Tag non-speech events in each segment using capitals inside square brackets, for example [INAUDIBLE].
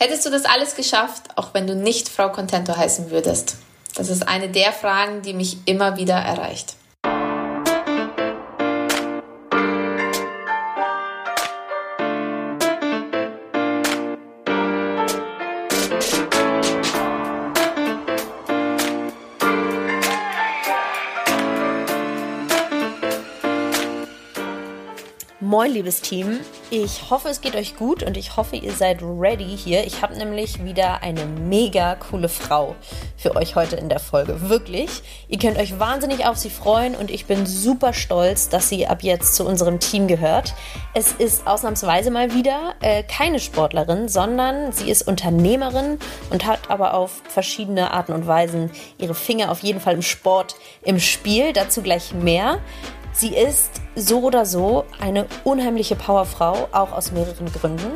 Hättest du das alles geschafft, auch wenn du nicht Frau Contento heißen würdest? Das ist eine der Fragen, die mich immer wieder erreicht. Moin, liebes Team. Ich hoffe, es geht euch gut und ich hoffe, ihr seid ready hier. Ich habe nämlich wieder eine mega coole Frau für euch heute in der Folge. Wirklich. Ihr könnt euch wahnsinnig auf sie freuen und ich bin super stolz, dass sie ab jetzt zu unserem Team gehört. Es ist ausnahmsweise mal wieder äh, keine Sportlerin, sondern sie ist Unternehmerin und hat aber auf verschiedene Arten und Weisen ihre Finger auf jeden Fall im Sport im Spiel. Dazu gleich mehr. Sie ist so oder so eine unheimliche Powerfrau, auch aus mehreren Gründen.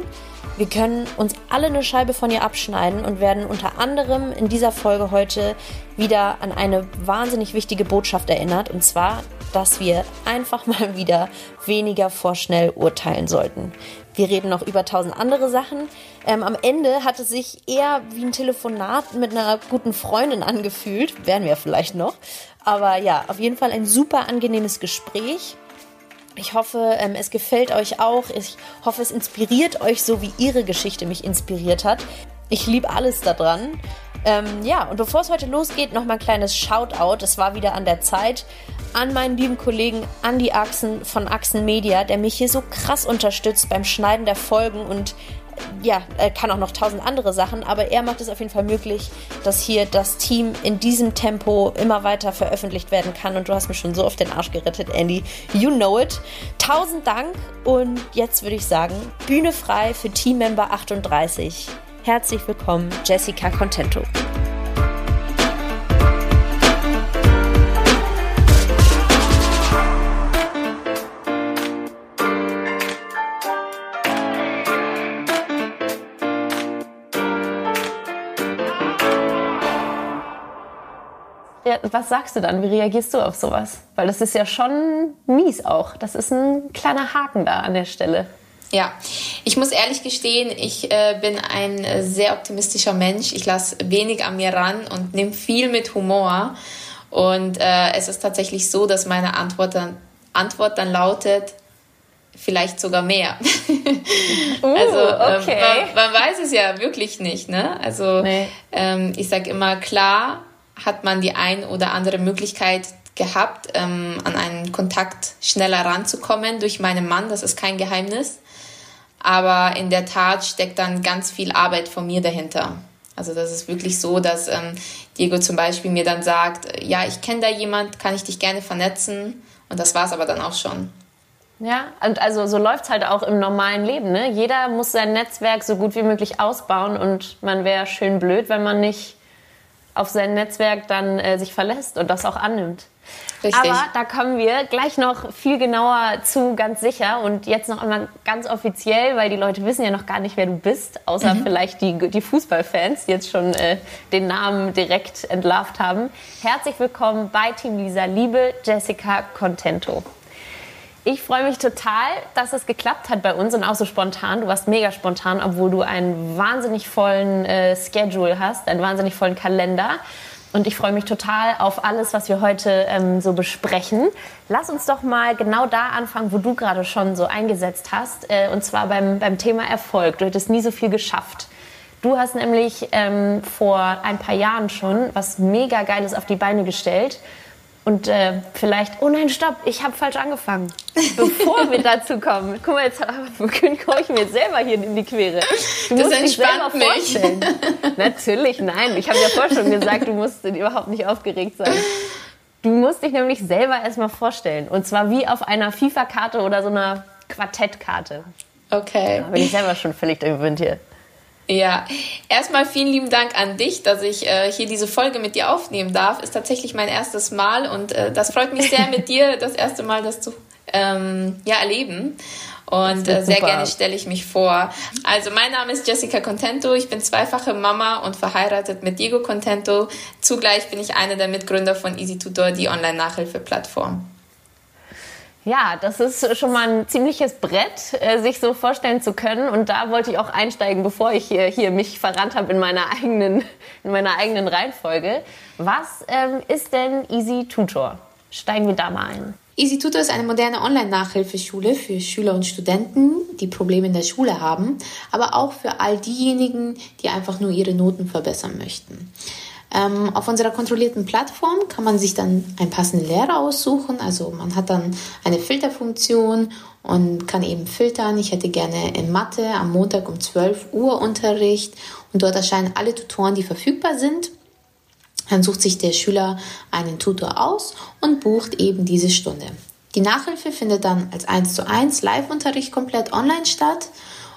Wir können uns alle eine Scheibe von ihr abschneiden und werden unter anderem in dieser Folge heute wieder an eine wahnsinnig wichtige Botschaft erinnert, und zwar, dass wir einfach mal wieder weniger vorschnell urteilen sollten. Wir reden noch über tausend andere Sachen. Ähm, am Ende hat es sich eher wie ein Telefonat mit einer guten Freundin angefühlt. Werden wir vielleicht noch. Aber ja, auf jeden Fall ein super angenehmes Gespräch. Ich hoffe, ähm, es gefällt euch auch. Ich hoffe, es inspiriert euch so, wie ihre Geschichte mich inspiriert hat. Ich liebe alles daran. Ähm, ja, und bevor es heute losgeht, noch mal ein kleines Shoutout. Es war wieder an der Zeit an meinen lieben Kollegen Andy Axen von Axen Media, der mich hier so krass unterstützt beim Schneiden der Folgen und ja, er kann auch noch tausend andere Sachen, aber er macht es auf jeden Fall möglich, dass hier das Team in diesem Tempo immer weiter veröffentlicht werden kann. Und du hast mir schon so auf den Arsch gerettet, Andy. You know it. Tausend Dank und jetzt würde ich sagen, Bühne frei für Teammember 38. Herzlich willkommen, Jessica Contento. Was sagst du dann? Wie reagierst du auf sowas? Weil das ist ja schon mies auch. Das ist ein kleiner Haken da an der Stelle. Ja, ich muss ehrlich gestehen, ich äh, bin ein äh, sehr optimistischer Mensch. Ich lasse wenig an mir ran und nehme viel mit Humor. Und äh, es ist tatsächlich so, dass meine Antwort dann, Antwort dann lautet, vielleicht sogar mehr. [LAUGHS] Uh, also ähm, okay. man, man, weiß es ja wirklich nicht. Ne? Also nee. ähm, ich sage immer, klar, hat man die ein oder andere Möglichkeit gehabt, ähm, an einen Kontakt schneller ranzukommen durch meinen Mann. Das ist kein Geheimnis. Aber in der Tat steckt dann ganz viel Arbeit von mir dahinter. Also das ist wirklich so, dass ähm, Diego zum Beispiel mir dann sagt, ja, ich kenne da jemand, kann ich dich gerne vernetzen. Und das war es aber dann auch schon. Ja, und also so läuft es halt auch im normalen Leben. Ne? Jeder muss sein Netzwerk so gut wie möglich ausbauen und man wäre schön blöd, wenn man nicht auf sein Netzwerk dann äh, sich verlässt und das auch annimmt. Richtig. Aber da kommen wir gleich noch viel genauer zu, ganz sicher. Und jetzt noch einmal ganz offiziell, weil die Leute wissen ja noch gar nicht, wer du bist, außer mhm. vielleicht die, die Fußballfans, die jetzt schon äh, den Namen direkt entlarvt haben. Herzlich willkommen bei Team Lisa, liebe Jessica Contento. Ich freue mich total, dass es geklappt hat bei uns und auch so spontan. Du warst mega spontan, obwohl du einen wahnsinnig vollen äh, Schedule hast, einen wahnsinnig vollen Kalender. Und ich freue mich total auf alles, was wir heute ähm, so besprechen. Lass uns doch mal genau da anfangen, wo du gerade schon so eingesetzt hast. Äh, und zwar beim, beim Thema Erfolg. Du hättest nie so viel geschafft. Du hast nämlich ähm, vor ein paar Jahren schon was mega Geiles auf die Beine gestellt. Und äh, vielleicht, oh nein, stopp, ich habe falsch angefangen. Bevor wir [LAUGHS] dazu kommen. Guck mal, jetzt komme ich mir jetzt selber hier in die Quere. Du das musst dich selber mich. vorstellen. [LAUGHS] Natürlich, nein. Ich habe ja vorher schon gesagt, du musst überhaupt nicht aufgeregt sein. Du musst dich nämlich selber erstmal vorstellen. Und zwar wie auf einer FIFA-Karte oder so einer Quartettkarte. Okay. Da bin ich selber schon völlig gewöhnt hier. Ja, erstmal vielen lieben Dank an dich, dass ich äh, hier diese Folge mit dir aufnehmen darf. Ist tatsächlich mein erstes Mal und äh, das freut mich sehr, mit dir [LAUGHS] das erste Mal das zu ähm, ja, erleben. Und äh, sehr gerne stelle ich mich vor. Also mein Name ist Jessica Contento. Ich bin zweifache Mama und verheiratet mit Diego Contento. Zugleich bin ich eine der Mitgründer von Easy Tutor, die Online-Nachhilfe-Plattform. Ja, das ist schon mal ein ziemliches Brett, äh, sich so vorstellen zu können. Und da wollte ich auch einsteigen, bevor ich hier, hier mich verrannt habe in meiner eigenen, in meiner eigenen Reihenfolge. Was ähm, ist denn Easy Tutor? Steigen wir da mal ein. Easy Tutor ist eine moderne Online-Nachhilfeschule für Schüler und Studenten, die Probleme in der Schule haben, aber auch für all diejenigen, die einfach nur ihre Noten verbessern möchten. Ähm, auf unserer kontrollierten Plattform kann man sich dann einen passenden Lehrer aussuchen. Also man hat dann eine Filterfunktion und kann eben filtern. Ich hätte gerne in Mathe am Montag um 12 Uhr Unterricht und dort erscheinen alle Tutoren, die verfügbar sind. Dann sucht sich der Schüler einen Tutor aus und bucht eben diese Stunde. Die Nachhilfe findet dann als 1 zu 1 Live-Unterricht komplett online statt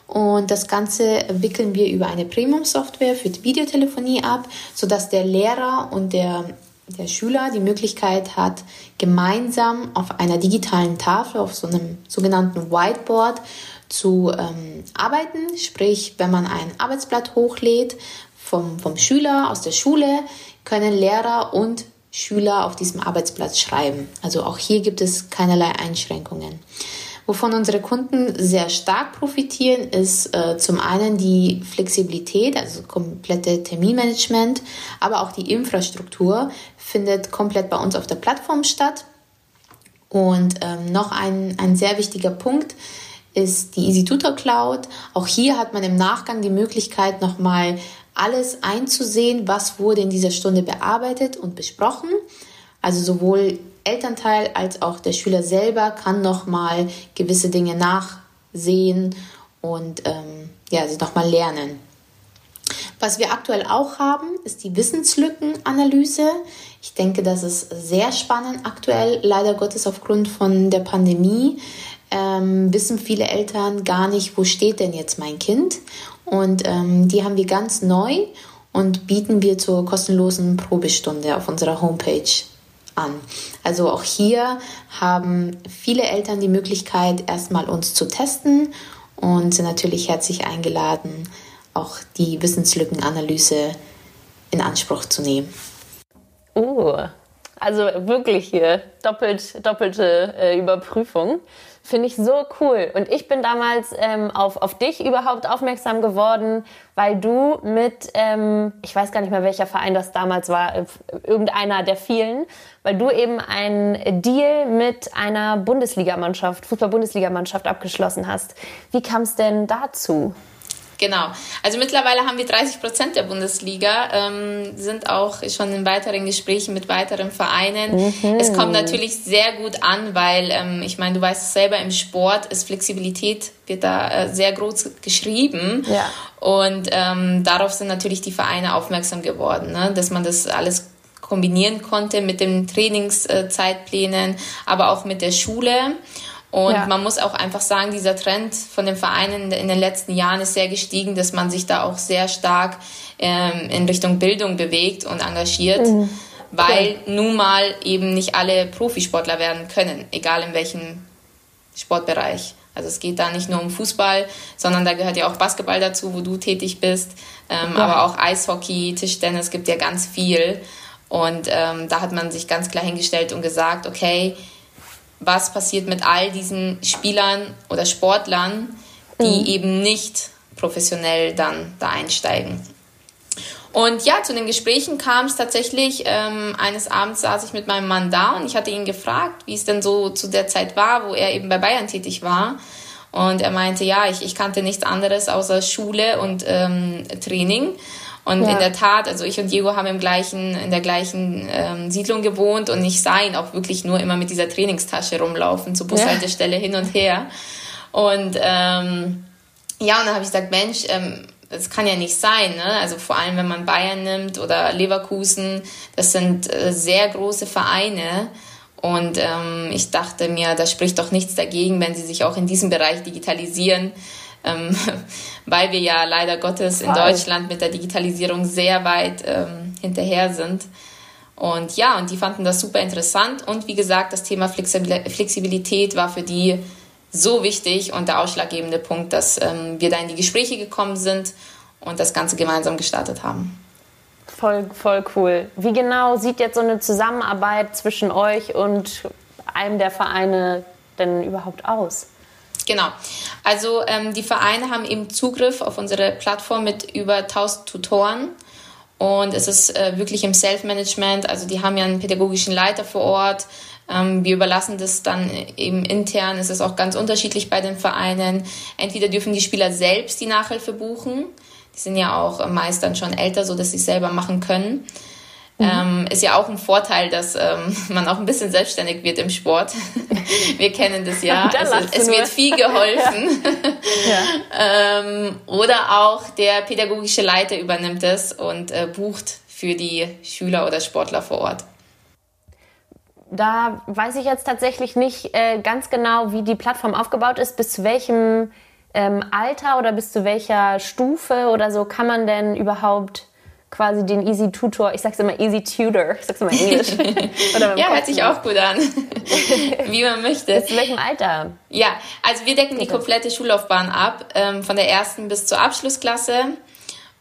und das Ganze wickeln wir über eine Premium-Software für die Videotelefonie ab, sodass der Lehrer und der, der Schüler die Möglichkeit hat, gemeinsam auf einer digitalen Tafel, auf so einem sogenannten Whiteboard zu ähm, arbeiten. Sprich, wenn man ein Arbeitsblatt hochlädt vom, vom Schüler aus der Schule, können Lehrer und Schüler auf diesem Arbeitsblatt schreiben. Also auch hier gibt es keinerlei Einschränkungen. Wovon unsere Kunden sehr stark profitieren, ist äh, zum einen die Flexibilität, also komplette Terminmanagement, aber auch die Infrastruktur findet komplett bei uns auf der Plattform statt. Und ähm, noch ein, ein sehr wichtiger Punkt ist die Easy Tutor Cloud. Auch hier hat man im Nachgang die Möglichkeit, nochmal alles einzusehen, was wurde in dieser Stunde bearbeitet und besprochen. Also sowohl Elternteil als auch der Schüler selber kann nochmal gewisse Dinge nachsehen und ähm, ja, sie nochmal lernen. Was wir aktuell auch haben, ist die Wissenslückenanalyse. Ich denke, das ist sehr spannend aktuell. Leider Gottes aufgrund von der Pandemie ähm, wissen viele Eltern gar nicht, wo steht denn jetzt mein Kind. Und ähm, die haben wir ganz neu und bieten wir zur kostenlosen Probestunde auf unserer Homepage an. Also auch hier haben viele Eltern die Möglichkeit, erstmal uns zu testen und sind natürlich herzlich eingeladen, auch die Wissenslückenanalyse in Anspruch zu nehmen. Oh, also wirklich hier doppelt, doppelte äh, Überprüfung. Finde ich so cool. Und ich bin damals ähm, auf, auf dich überhaupt aufmerksam geworden, weil du mit, ähm, ich weiß gar nicht mehr, welcher Verein das damals war, äh, irgendeiner der vielen, weil du eben einen Deal mit einer Bundesligamannschaft, Fußball-Bundesligamannschaft abgeschlossen hast. Wie kam es denn dazu? Genau. Also mittlerweile haben wir 30 Prozent der Bundesliga, ähm, sind auch schon in weiteren Gesprächen mit weiteren Vereinen. Mhm. Es kommt natürlich sehr gut an, weil ähm, ich meine, du weißt es selber, im Sport ist Flexibilität wird da äh, sehr groß geschrieben. Ja. Und ähm, darauf sind natürlich die Vereine aufmerksam geworden, ne? dass man das alles kombinieren konnte mit den Trainingszeitplänen, aber auch mit der Schule. Und ja. man muss auch einfach sagen, dieser Trend von den Vereinen in den letzten Jahren ist sehr gestiegen, dass man sich da auch sehr stark ähm, in Richtung Bildung bewegt und engagiert, mhm. weil cool. nun mal eben nicht alle Profisportler werden können, egal in welchem Sportbereich. Also es geht da nicht nur um Fußball, sondern da gehört ja auch Basketball dazu, wo du tätig bist, ähm, ja. aber auch Eishockey, Tischtennis, gibt ja ganz viel. Und ähm, da hat man sich ganz klar hingestellt und gesagt, okay, was passiert mit all diesen Spielern oder Sportlern, die mhm. eben nicht professionell dann da einsteigen. Und ja, zu den Gesprächen kam es tatsächlich. Ähm, eines Abends saß ich mit meinem Mann da und ich hatte ihn gefragt, wie es denn so zu der Zeit war, wo er eben bei Bayern tätig war. Und er meinte, ja, ich, ich kannte nichts anderes außer Schule und ähm, Training. Und ja. in der Tat, also ich und Diego haben im gleichen, in der gleichen ähm, Siedlung gewohnt und ich sah ihn auch wirklich nur immer mit dieser Trainingstasche rumlaufen, zur Bushaltestelle ja. hin und her. Und ähm, ja, und dann habe ich gesagt, Mensch, ähm, das kann ja nicht sein, ne? Also vor allem, wenn man Bayern nimmt oder Leverkusen, das sind äh, sehr große Vereine. Und ähm, ich dachte mir, da spricht doch nichts dagegen, wenn sie sich auch in diesem Bereich digitalisieren ähm, [LAUGHS] weil wir ja leider Gottes in Deutschland mit der Digitalisierung sehr weit ähm, hinterher sind. Und ja, und die fanden das super interessant. Und wie gesagt, das Thema Flexibilität war für die so wichtig und der ausschlaggebende Punkt, dass ähm, wir da in die Gespräche gekommen sind und das Ganze gemeinsam gestartet haben. Voll, voll cool. Wie genau sieht jetzt so eine Zusammenarbeit zwischen euch und einem der Vereine denn überhaupt aus? Genau. Also ähm, die Vereine haben eben Zugriff auf unsere Plattform mit über 1000 Tutoren. Und es ist äh, wirklich im Self-Management. Also die haben ja einen pädagogischen Leiter vor Ort. Ähm, wir überlassen das dann eben intern. Es ist auch ganz unterschiedlich bei den Vereinen. Entweder dürfen die Spieler selbst die Nachhilfe buchen. Die sind ja auch meist dann schon älter, so dass sie es selber machen können. Mhm. Ähm, ist ja auch ein Vorteil, dass ähm, [LAUGHS] man auch ein bisschen selbstständig wird im Sport. [LAUGHS] Wir kennen das ja. [LAUGHS] Da also, es wird viel geholfen. ja. ähm, oder auch der pädagogische Leiter übernimmt es und äh, bucht für die Schüler oder Sportler vor Ort. Da weiß ich jetzt tatsächlich nicht äh, ganz genau, wie die Plattform aufgebaut ist. Bis zu welchem ähm, Alter oder bis zu welcher Stufe oder so kann man denn überhaupt quasi den Easy Tutor, ich sag's immer Easy Tutor, ich sag's immer Englisch. [LAUGHS] ja, hört sich auch gut an. [LAUGHS] Wie man möchte. Bis zu welchem Alter? Ja, also wir decken die komplette Schullaufbahn ab, ähm, von der ersten bis zur Abschlussklasse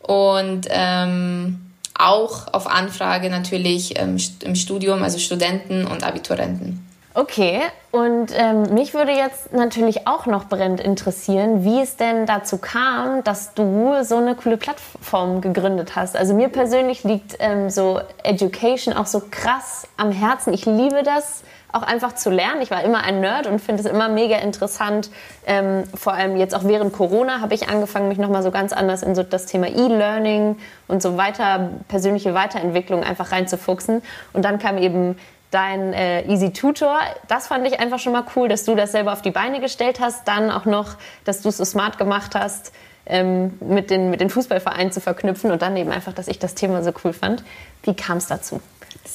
und ähm, auch auf Anfrage natürlich ähm, im Studium, also Studenten und Abiturienten. Okay, und ähm, mich würde jetzt natürlich auch noch brennend interessieren, wie es denn dazu kam, dass du so eine coole Plattform gegründet hast. Also mir persönlich liegt ähm, so Education auch so krass am Herzen. Ich liebe das auch einfach zu lernen. Ich war immer ein Nerd und finde es immer mega interessant. Ähm, vor allem jetzt auch während Corona habe ich angefangen, mich nochmal so ganz anders in so das Thema E-Learning und so weiter, persönliche Weiterentwicklung einfach reinzufuchsen. Und dann kam eben dein äh, Easy Tutor. Das fand ich einfach schon mal cool, dass du das selber auf die Beine gestellt hast. Dann auch noch, dass du es so smart gemacht hast, ähm, mit, den, mit den Fußballvereinen zu verknüpfen und dann eben einfach, dass ich das Thema so cool fand. Wie kam es dazu?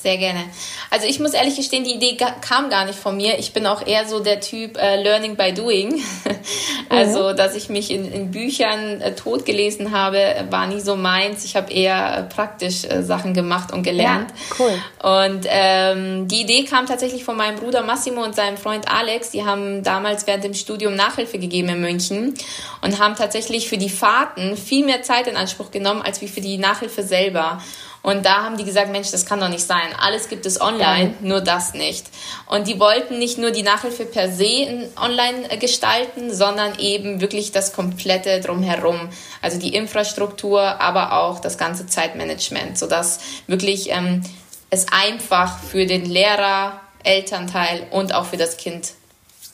Sehr gerne. Also ich muss ehrlich gestehen, die Idee kam gar nicht von mir. Ich bin auch eher so der Typ äh, Learning by Doing. [LAUGHS] also, mhm. dass ich mich in, in Büchern äh, tot gelesen habe, war nie so meins. Ich habe eher äh, praktisch äh, Sachen gemacht und gelernt. Ja, cool. Und ähm, die Idee kam tatsächlich von meinem Bruder Massimo und seinem Freund Alex. Die haben damals während dem Studium Nachhilfe gegeben in München und haben tatsächlich für die Fahrten viel mehr Zeit in Anspruch genommen als wie für die Nachhilfe selber. Und da haben die gesagt, Mensch, das kann doch nicht sein. Alles gibt es online, nur das nicht. Und die wollten nicht nur die Nachhilfe per se online äh, gestalten, sondern eben wirklich das komplette drumherum. Also die Infrastruktur, aber auch das ganze Zeitmanagement, sodass wirklich ähm, es einfach für den Lehrer, Elternteil und auch für das Kind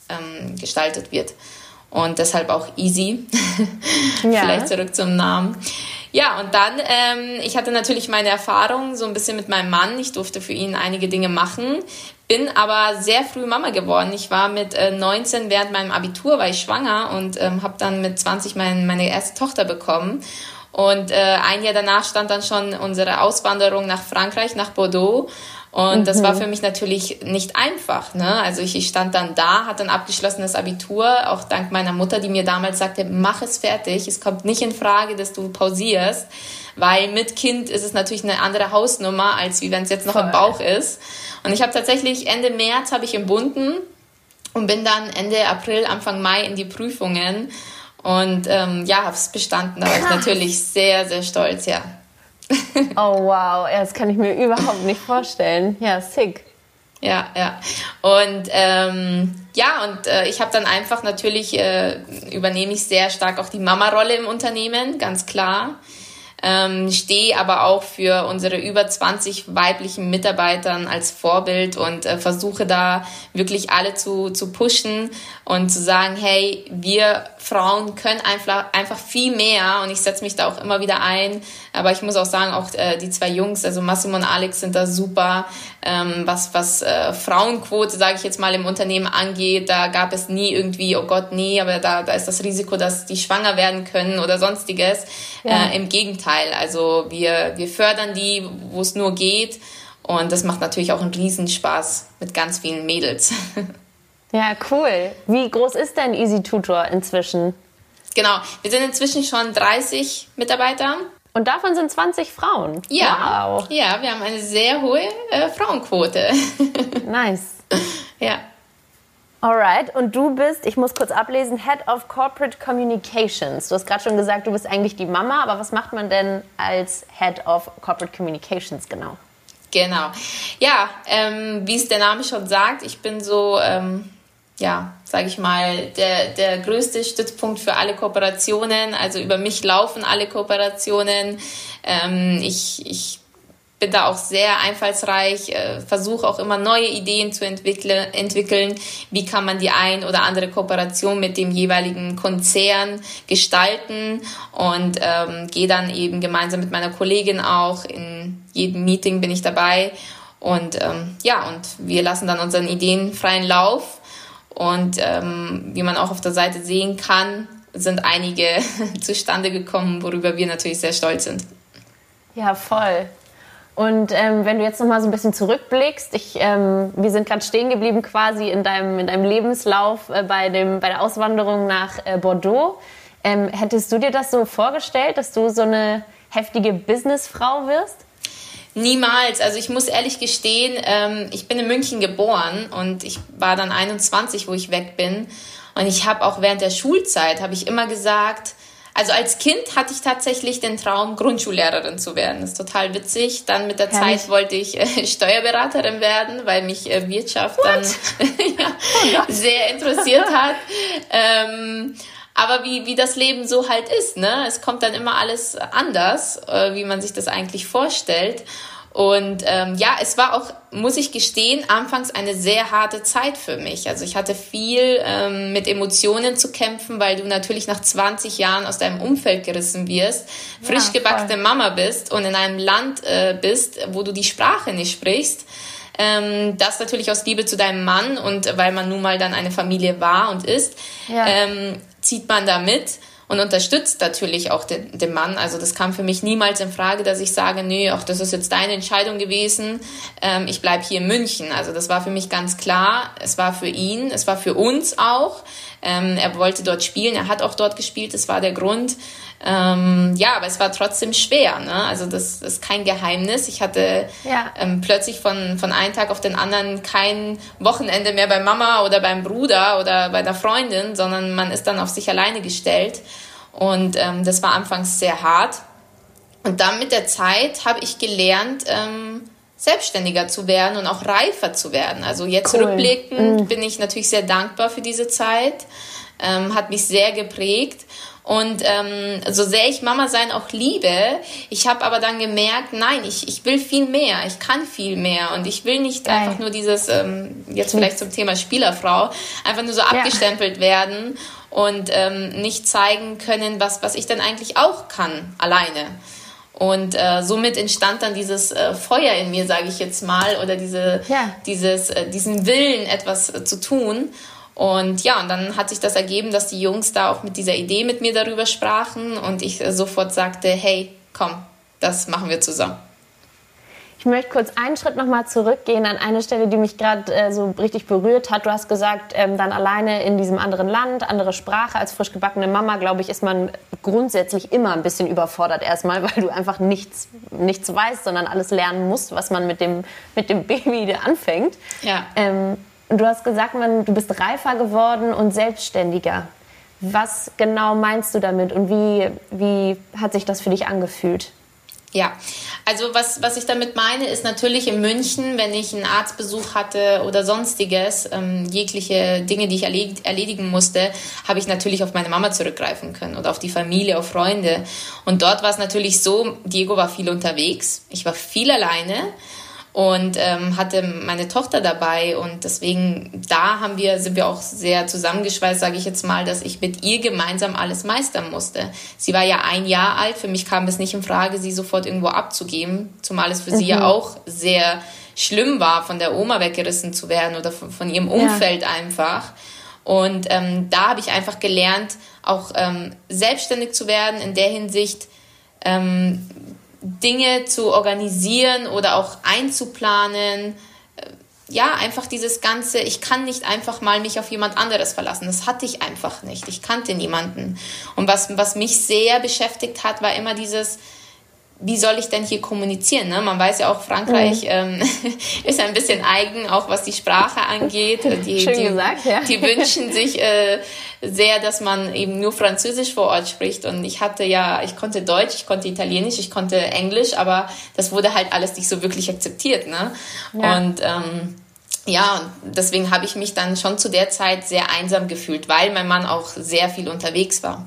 ähm, gestaltet wird. Und deshalb auch easy. [LAUGHS] Ja. Vielleicht zurück zum Namen. Ja, und dann, ähm, ich hatte natürlich meine Erfahrung so ein bisschen mit meinem Mann. Ich durfte für ihn einige Dinge machen, bin aber sehr früh Mama geworden. Ich war mit äh, 19 während meinem Abitur, war ich schwanger und ähm, habe dann mit 20 mein, meine erste Tochter bekommen. Und äh, ein Jahr danach stand dann schon unsere Auswanderung nach Frankreich, nach Bordeaux. Und mhm. das war mhm. für mich natürlich nicht einfach. Ne? Also ich, ich stand dann da, hatte ein abgeschlossenes Abitur, auch dank meiner Mutter, die mir damals sagte, mach es fertig, es kommt nicht in Frage, dass du pausierst, weil mit Kind ist es natürlich eine andere Hausnummer, als wie wenn es jetzt noch Voll. im Bauch ist. Und ich habe tatsächlich Ende März habe ich entbunden und bin dann Ende April, Anfang Mai in die Prüfungen und ähm, ja, habe es bestanden. Da war ich natürlich sehr, sehr stolz, ja. [LAUGHS] oh wow, das kann ich mir überhaupt nicht vorstellen. Ja, sick. Ja, ja. Und ähm, ja, und äh, ich habe dann einfach natürlich, äh, übernehme ich sehr stark auch die Mama-Rolle im Unternehmen, ganz klar ähm, stehe aber auch für unsere über 20 weiblichen Mitarbeitern als Vorbild und äh, versuche da wirklich alle zu, zu pushen und zu sagen, hey, wir Frauen können einfach, einfach viel mehr und ich setze mich da auch immer wieder ein. Aber ich muss auch sagen, auch äh, die zwei Jungs, also Massimo und Alex sind da super, ähm, was, was äh, Frauenquote, sage ich jetzt mal, im Unternehmen angeht. Da gab es nie irgendwie, oh Gott, nee, aber da, da ist das Risiko, dass die schwanger werden können oder sonstiges. Ja. Äh, Im Gegenteil, also wir, wir fördern die, wo es nur geht. Und das macht natürlich auch einen Riesenspaß mit ganz vielen Mädels. [LAUGHS] Ja, cool. Wie groß ist denn Easy Tutor inzwischen? Genau, wir sind inzwischen schon 30 Mitarbeiter. Und davon sind 20 Frauen. Ja, wow. ja wir haben eine sehr hohe äh, Frauenquote. [LAUGHS] nice. Ja. Alright, und du bist, ich muss kurz ablesen, Head of Corporate Communications. Du hast gerade schon gesagt, du bist eigentlich die Mama, aber was macht man denn als Head of Corporate Communications genau? Genau. Ja, ähm, wie es der Name schon sagt, ich bin so ähm, ja, sage ich mal, der, der größte Stützpunkt für alle Kooperationen. Also über mich laufen alle Kooperationen. Ähm, ich, ich bin da auch sehr einfallsreich, äh, versuche auch immer neue Ideen zu entwickle, entwickeln. Wie kann man die ein oder andere Kooperation mit dem jeweiligen Konzern gestalten und ähm, gehe dann eben gemeinsam mit meiner Kollegin auch in jedem Meeting bin ich dabei und ähm, ja und wir lassen dann unseren Ideen freien Lauf und ähm, wie man auch auf der Seite sehen kann, sind einige [LAUGHS] zustande gekommen, worüber wir natürlich sehr stolz sind. Ja, voll. Und ähm, wenn du jetzt noch mal so ein bisschen zurückblickst, ich, ähm, wir sind gerade stehen geblieben quasi in deinem, in deinem Lebenslauf äh, bei, dem, bei der Auswanderung nach äh, Bordeaux. Ähm, hättest du dir das so vorgestellt, dass du so eine heftige Businessfrau wirst? Niemals. Also ich muss ehrlich gestehen, ähm, ich bin in München geboren und ich war dann 21, wo ich weg bin. Und ich habe auch während der Schulzeit, habe ich immer gesagt, also als Kind hatte ich tatsächlich den Traum, Grundschullehrerin zu werden. Das ist total witzig. Dann mit der Herrlich. Zeit wollte ich äh, [LAUGHS] Steuerberaterin werden, weil mich äh, Wirtschaft What? dann [LAUGHS] ja, oh sehr interessiert hat. Ähm, aber wie, wie das Leben so halt ist, ne? Es kommt dann immer alles anders, äh, wie man sich das eigentlich vorstellt. Und ähm, ja, es war auch, muss ich gestehen, anfangs eine sehr harte Zeit für mich. Also ich hatte viel ähm, mit Emotionen zu kämpfen, weil du natürlich nach 20 Jahren aus deinem Umfeld gerissen wirst, frisch ja, gebackene Mama bist und in einem Land äh, bist, wo du die Sprache nicht sprichst. Ähm, das natürlich aus Liebe zu deinem Mann und weil man nun mal dann eine Familie war und ist, ja. ähm, zieht man da mit und unterstützt natürlich auch den, den Mann. Also das kam für mich niemals in Frage, dass ich sage, nee, ach, das ist jetzt deine Entscheidung gewesen, ähm, ich bleib hier in München. Also das war für mich ganz klar, es war für ihn, es war für uns auch. Ähm, er wollte dort spielen, er hat auch dort gespielt, das war der Grund. Ähm, ja, aber es war trotzdem schwer. Ne? Also das, das ist kein Geheimnis. Ich hatte ja. ähm, plötzlich von, von einem Tag auf den anderen kein Wochenende mehr bei Mama oder beim Bruder oder bei der Freundin, sondern man ist dann auf sich alleine gestellt. Und ähm, das war anfangs sehr hart. Und dann mit der Zeit habe ich gelernt, ähm, selbstständiger zu werden und auch reifer zu werden. Also jetzt cool. rückblickend mm. bin ich natürlich sehr dankbar für diese Zeit, ähm, hat mich sehr geprägt. Und ähm, so sehr ich Mama sein auch liebe, ich habe aber dann gemerkt, nein, ich, ich will viel mehr, ich kann viel mehr und ich will nicht Geil. einfach nur dieses, ähm, jetzt vielleicht zum Thema Spielerfrau, einfach nur so ja. abgestempelt werden und ähm, nicht zeigen können, was, was ich dann eigentlich auch kann, alleine. Und äh, somit entstand dann dieses äh, Feuer in mir, sage ich jetzt mal, oder diese, ja. dieses, äh, diesen Willen, etwas äh, zu tun. Und ja, und dann hat sich das ergeben, dass die Jungs da auch mit dieser Idee mit mir darüber sprachen und ich sofort sagte, hey, komm, das machen wir zusammen. Ich möchte kurz einen Schritt nochmal zurückgehen an eine Stelle, die mich gerade äh, so richtig berührt hat. Du hast gesagt, ähm, dann alleine in diesem anderen Land, andere Sprache, als frisch gebackene Mama, glaube ich, ist man grundsätzlich immer ein bisschen überfordert erstmal, [LAUGHS] weil du einfach nichts, nichts weißt, sondern alles lernen musst, was man mit dem, mit dem Baby anfängt. Ja. Ähm, Du hast gesagt, du bist reifer geworden und selbstständiger. Was genau meinst du damit und wie, wie hat sich das für dich angefühlt? Ja, also was, was ich damit meine, ist natürlich in München, wenn ich einen Arztbesuch hatte oder sonstiges, ähm, jegliche Dinge, die ich erledigen musste, habe ich natürlich auf meine Mama zurückgreifen können oder auf die Familie, auf Freunde. Und dort war es natürlich so, Diego war viel unterwegs, ich war viel alleine und ähm, hatte meine Tochter dabei und deswegen da haben wir sind wir auch sehr zusammengeschweißt, sage ich jetzt mal, dass ich mit ihr gemeinsam alles meistern musste. Sie war ja ein Jahr alt, für mich kam es nicht in Frage, sie sofort irgendwo abzugeben, zumal es für mhm. sie ja auch sehr schlimm war, von der Oma weggerissen zu werden oder von, von ihrem Umfeld ja. einfach. Und ähm, da habe ich einfach gelernt, auch ähm, selbstständig zu werden in der Hinsicht, ähm, Dinge zu organisieren oder auch einzuplanen. Äh, ja, einfach dieses Ganze, ich kann nicht einfach mal mich auf jemand anderes verlassen. Das hatte ich einfach nicht. Ich kannte niemanden. Und was, was mich sehr beschäftigt hat, war immer dieses, wie soll ich denn hier kommunizieren? Ne? Man weiß ja auch, Frankreich mhm. ähm, [LAUGHS] ist ein bisschen eigen, auch was die Sprache angeht. [LAUGHS] Die, Schön die, gesagt, ja. Die wünschen sich äh, sehr, dass man eben nur Französisch vor Ort spricht. Und ich hatte ja, ich konnte Deutsch, ich konnte Italienisch, ich konnte Englisch, aber das wurde halt alles nicht so wirklich akzeptiert. Ne? Ja. Und ähm, ja, deswegen habe ich mich dann schon zu der Zeit sehr einsam gefühlt, weil mein Mann auch sehr viel unterwegs war.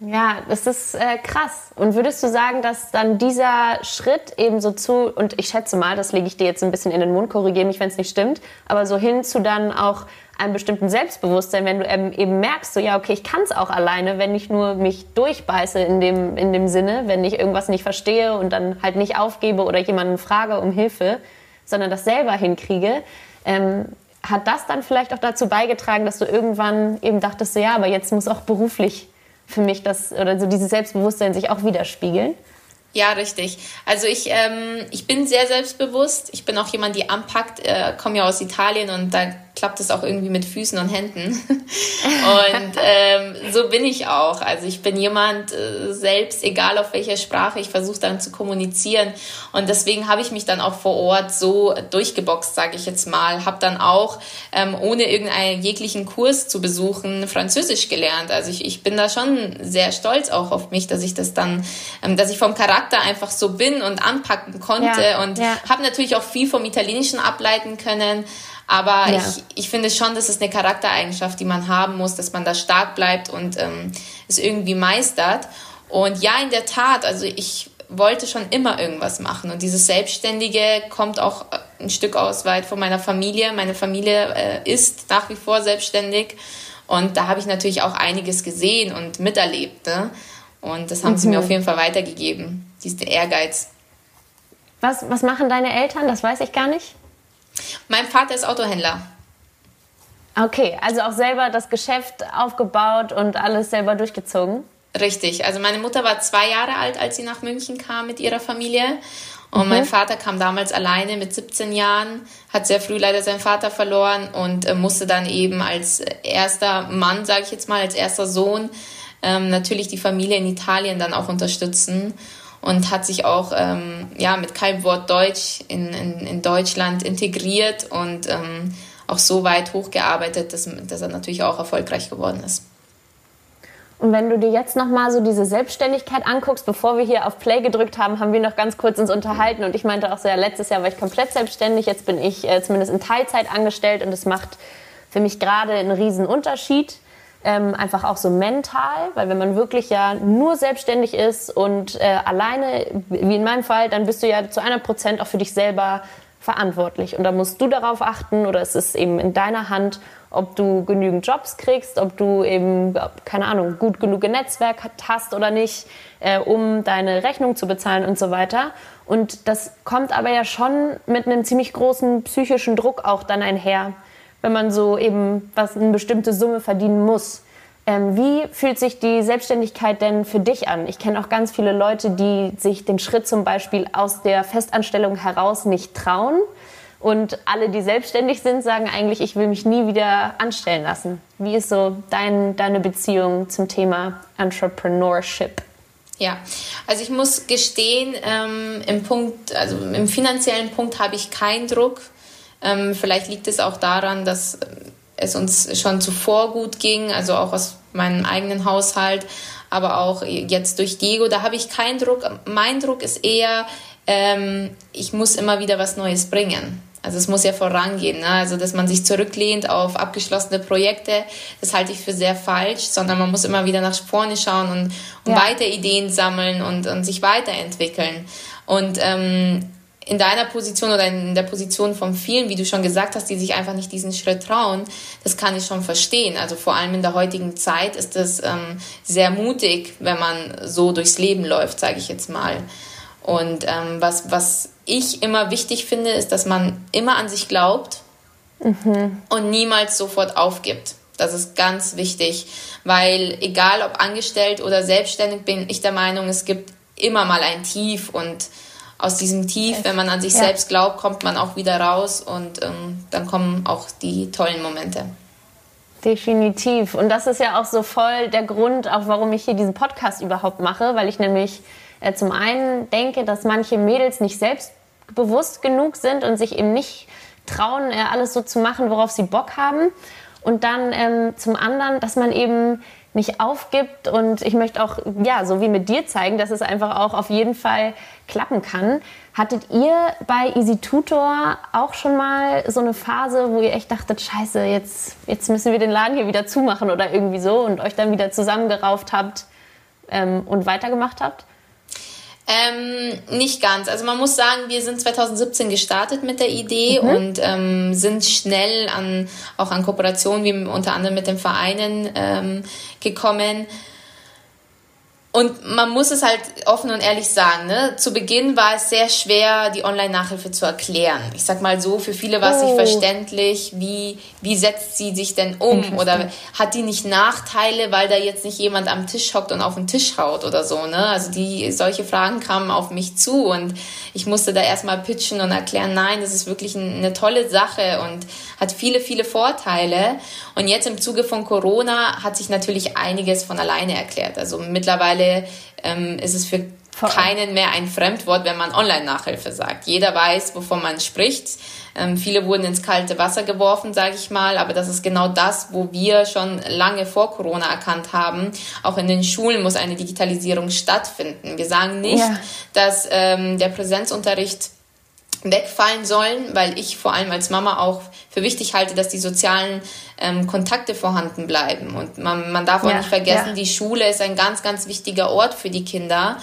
Ja, das ist äh, krass. Und würdest du sagen, dass dann dieser Schritt eben so zu, und ich schätze mal, das lege ich dir jetzt ein bisschen in den Mund, korrigiere mich, wenn es nicht stimmt, aber so hin zu dann auch einem bestimmten Selbstbewusstsein, wenn du eben merkst, so ja, okay, ich kann es auch alleine, wenn ich nur mich durchbeiße in dem, in dem Sinne, wenn ich irgendwas nicht verstehe und dann halt nicht aufgebe oder jemanden frage um Hilfe, sondern das selber hinkriege. Ähm, hat das dann vielleicht auch dazu beigetragen, dass du irgendwann eben dachtest, so, ja, aber jetzt muss auch beruflich für mich das oder so dieses Selbstbewusstsein sich auch widerspiegeln? Ja, richtig. Also ich, ähm, ich bin sehr selbstbewusst. Ich bin auch jemand, die anpackt. Äh, komme ja aus Italien und da klappt es auch irgendwie mit Füßen und Händen. [LAUGHS] und ähm, so bin ich auch. Also ich bin jemand äh, selbst, egal auf welcher Sprache, ich versuche dann zu kommunizieren. Und deswegen habe ich mich dann auch vor Ort so durchgeboxt, sage ich jetzt mal. Habe dann auch, ähm, ohne irgendeinen jeglichen Kurs zu besuchen, Französisch gelernt. Also ich, ich bin da schon sehr stolz auch auf mich, dass ich das dann, ähm, dass ich vom Charakter einfach so bin und anpacken konnte. Ja, und ja. habe natürlich auch viel vom Italienischen ableiten können. Aber ja. ich, ich finde schon, das ist eine Charaktereigenschaft, die man haben muss, dass man da stark bleibt und ähm, es irgendwie meistert. Und ja, in der Tat, also ich wollte schon immer irgendwas machen. Und dieses Selbstständige kommt auch ein Stück aus weit von meiner Familie. Meine Familie äh, ist nach wie vor selbstständig. Und da habe ich natürlich auch einiges gesehen und miterlebt. Ne? Und das haben mhm. sie mir mhm. auf jeden Fall weitergegeben, diesen Ehrgeiz. Was, was machen deine Eltern? Das weiß ich gar nicht. Mein Vater ist Autohändler. Okay, also auch selber das Geschäft aufgebaut und alles selber durchgezogen? Richtig. Also meine Mutter war zwei Jahre alt, als sie nach München kam mit ihrer Familie. Und mhm. mein Vater kam damals alleine mit 17 Jahren, hat sehr früh leider seinen Vater verloren und äh, musste dann eben als erster Mann, sage ich jetzt mal, als erster Sohn, ähm, natürlich die Familie in Italien dann auch unterstützen und hat sich auch ähm, ja, mit keinem Wort Deutsch in, in, in Deutschland integriert und ähm, auch so weit hochgearbeitet, dass, dass er natürlich auch erfolgreich geworden ist. Und wenn du dir jetzt nochmal so diese Selbstständigkeit anguckst, bevor wir hier auf Play gedrückt haben, haben wir noch ganz kurz uns unterhalten. Und ich meinte auch so, ja, letztes Jahr war ich komplett selbstständig, jetzt bin ich äh, zumindest in Teilzeit angestellt. Und es macht für mich gerade einen riesen Unterschied ähm, einfach auch so mental, weil wenn man wirklich ja nur selbstständig ist und äh, alleine, wie in meinem Fall, dann bist du ja zu 100 Prozent auch für dich selber verantwortlich. Und da musst du darauf achten oder es ist eben in deiner Hand, ob du genügend Jobs kriegst, ob du eben, keine Ahnung, gut genug Netzwerk hast oder nicht, äh, um deine Rechnung zu bezahlen und so weiter. Und das kommt aber ja schon mit einem ziemlich großen psychischen Druck auch dann einher wenn man so eben was eine bestimmte Summe verdienen muss. Ähm, wie fühlt sich die Selbstständigkeit denn für dich an? Ich kenne auch ganz viele Leute, die sich den Schritt zum Beispiel aus der Festanstellung heraus nicht trauen. Und alle, die selbstständig sind, sagen eigentlich, ich will mich nie wieder anstellen lassen. Wie ist so dein, deine Beziehung zum Thema Entrepreneurship? Ja, also ich muss gestehen, ähm, im Punkt, also im finanziellen Punkt habe ich keinen Druck. Ähm, vielleicht liegt es auch daran, dass es uns schon zuvor gut ging, also auch aus meinem eigenen Haushalt, aber auch jetzt durch Diego, da habe ich keinen Druck. Mein Druck ist eher, ähm, ich muss immer wieder was Neues bringen. Also es muss ja vorangehen. Ne? Also dass man sich zurücklehnt auf abgeschlossene Projekte, das halte ich für sehr falsch, sondern man muss immer wieder nach vorne schauen und, und ja. weiter Ideen sammeln und, und sich weiterentwickeln. Und ähm, in deiner Position oder in der Position von vielen, wie du schon gesagt hast, die sich einfach nicht diesen Schritt trauen, das kann ich schon verstehen. Also vor allem in der heutigen Zeit ist es ähm, sehr mutig, wenn man so durchs Leben läuft, sage ich jetzt mal. Und ähm, was, was ich immer wichtig finde, ist, dass man immer an sich glaubt mhm. und niemals sofort aufgibt. Das ist ganz wichtig, weil egal ob angestellt oder selbstständig, bin ich der Meinung, es gibt immer mal ein Tief und aus diesem Tief, wenn man an sich ja. selbst glaubt, kommt man auch wieder raus und ähm, dann kommen auch die tollen Momente. Definitiv. Und das ist ja auch so voll der Grund, auch warum ich hier diesen Podcast überhaupt mache, weil ich nämlich äh, zum einen denke, dass manche Mädels nicht selbstbewusst genug sind und sich eben nicht trauen, äh, alles so zu machen, worauf sie Bock haben. Und dann ähm, zum anderen, dass man eben nicht aufgibt und ich möchte auch, ja, so wie mit dir zeigen, dass es einfach auch auf jeden Fall klappen kann. Hattet ihr bei Easy Tutor auch schon mal so eine Phase, wo ihr echt dachtet, scheiße, jetzt, jetzt müssen wir den Laden hier wieder zumachen oder irgendwie so und euch dann wieder zusammengerauft habt ähm, und weitergemacht habt? Ähm, nicht ganz. Also man muss sagen, wir sind 2017 gestartet mit der Idee mhm. und ähm, sind schnell an auch an Kooperationen wie unter anderem mit den Vereinen ähm, gekommen. Und man muss es halt offen und ehrlich sagen, ne? zu Beginn war es sehr schwer, die Online-Nachhilfe zu erklären. Ich sag mal so, für viele war es oh. nicht verständlich, wie, wie setzt sie sich denn um? Oder hat die nicht Nachteile, weil da jetzt nicht jemand am Tisch hockt und auf den Tisch haut oder so. Ne? Also die, solche Fragen kamen auf mich zu und ich musste da erstmal pitchen und erklären, nein, das ist wirklich eine tolle Sache und hat viele, viele Vorteile. Und jetzt im Zuge von Corona hat sich natürlich einiges von alleine erklärt. Also mittlerweile mittlerweile ähm, ist es für keinen mehr ein Fremdwort, wenn man Online-Nachhilfe sagt. Jeder weiß, wovon man spricht. Ähm, viele wurden ins kalte Wasser geworfen, sage ich mal, aber das ist genau das, wo wir schon lange vor Corona erkannt haben. Auch in den Schulen muss eine Digitalisierung stattfinden. Wir sagen nicht, ja. dass ähm, der Präsenzunterricht wegfallen sollen, weil ich vor allem als Mama auch für wichtig halte, dass die sozialen ähm, Kontakte vorhanden bleiben. Und man, man darf auch ja, nicht vergessen, ja. die Schule ist ein ganz, ganz wichtiger Ort für die Kinder.